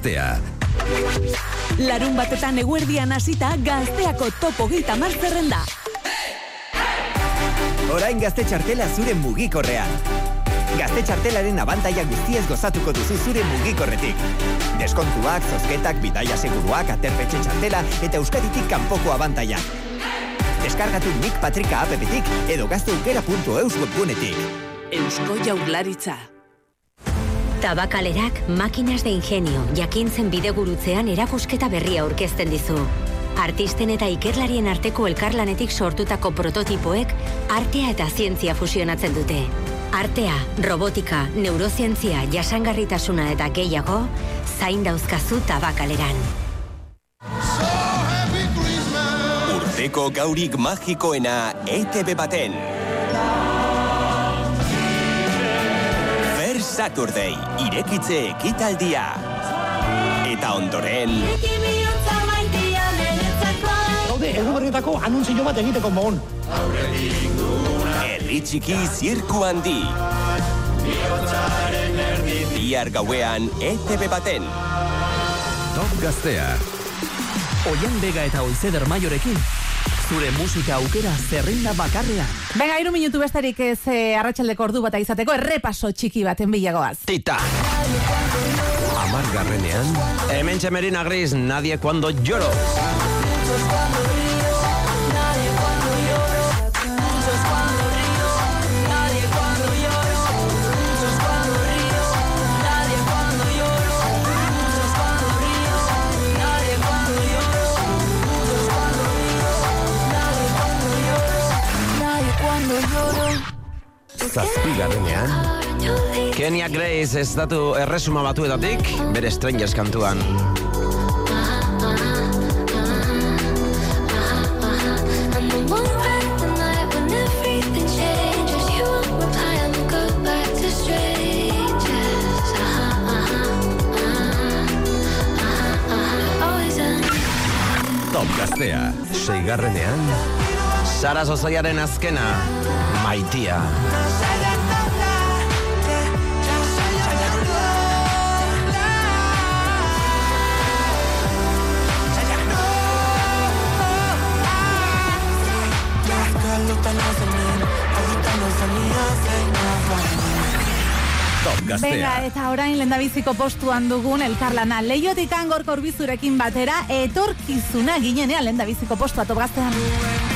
Gaztea. Larun batetan eguerdian hasita gazteako topo gita zerrenda. Orain gazte txartela zure mugikorrean. Gazte txartelaren abantaia guztiez gozatuko duzu zure mugikorretik. Deskontuak, zozketak, bidaia seguruak, aterpetxe txartela eta euskaditik kanpoko abantaia. Deskargatu Nik Patrika app-etik edo gazteaukera.eus webgunetik. Eusko Jaurlaritza. Tabakalerak makinas de ingenio jakintzen bidegurutzean erakusketa berria aurkezten dizu. Artisten eta ikerlarien arteko elkarlanetik sortutako prototipoek artea eta zientzia fusionatzen dute. Artea, robotika, neurozientzia, jasangarritasuna eta gehiago, zain dauzkazu tabakaleran. Urteko gaurik magikoena ETV baten. Saturday, irekitze ekitaldia. Eta ondoren... Gaude, eguberrietako anuntzio bat egiteko mon. Herri txiki zirku handi. bihar gauean ETV baten. Top Gaztea. Oian Bega eta Oizeder Maiorekin, zure musika aukera zerrenda bakarrean. Venga, iru minutu bestarik ez eh, arratsaldeko ordu bata izateko errepaso txiki baten bilagoaz. Tita. Amargarrenean, Hemen txemerina gris, nadie cuando lloro. Zazpigarrenean, Kenya Grace estatu erresuma batuetatik, bere Strangers kantuan. Top Gaztea. Seigarrenean, Sara Sozaiaren azkena, maitia. Top Venga, eta orain lendabiziko postuan dugun elkarlana. Leiotik angorko urbizurekin batera, etorkizuna ginenean lendabiziko postua topgaztean. Eta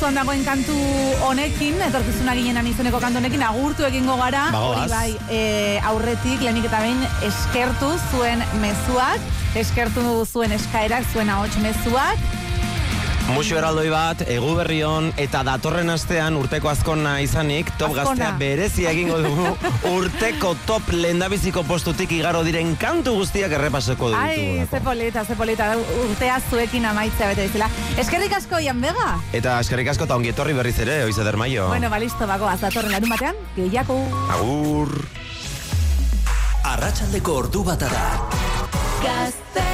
postuan dagoen kantu honekin, etorkizuna ginenan izeneko kantu honekin, agurtu egingo gara. Bagoaz. Hori bai, e, aurretik, lehenik eta behin, eskertu zuen mezuak, eskertu zuen eskaerak, zuen ahots mezuak, Muxu eraldoi bat, egu berrion, eta datorren astean urteko azkona izanik, top Azkona. gaztea berezia egingo dugu, urteko top lendabiziko postutik igaro diren kantu guztiak errepaseko dugu. Ai, ze polita, ze polita, urtea zuekin amaitzea bete bizela. Eskerrik asko, Ian Bega? Eta eskerrik asko eta ongi etorri berriz ere, oiz eder maio. Bueno, ba, listo, bagoaz, datorren larun batean, gehiago. Agur. arratsaldeko ordu bata da. Gaztea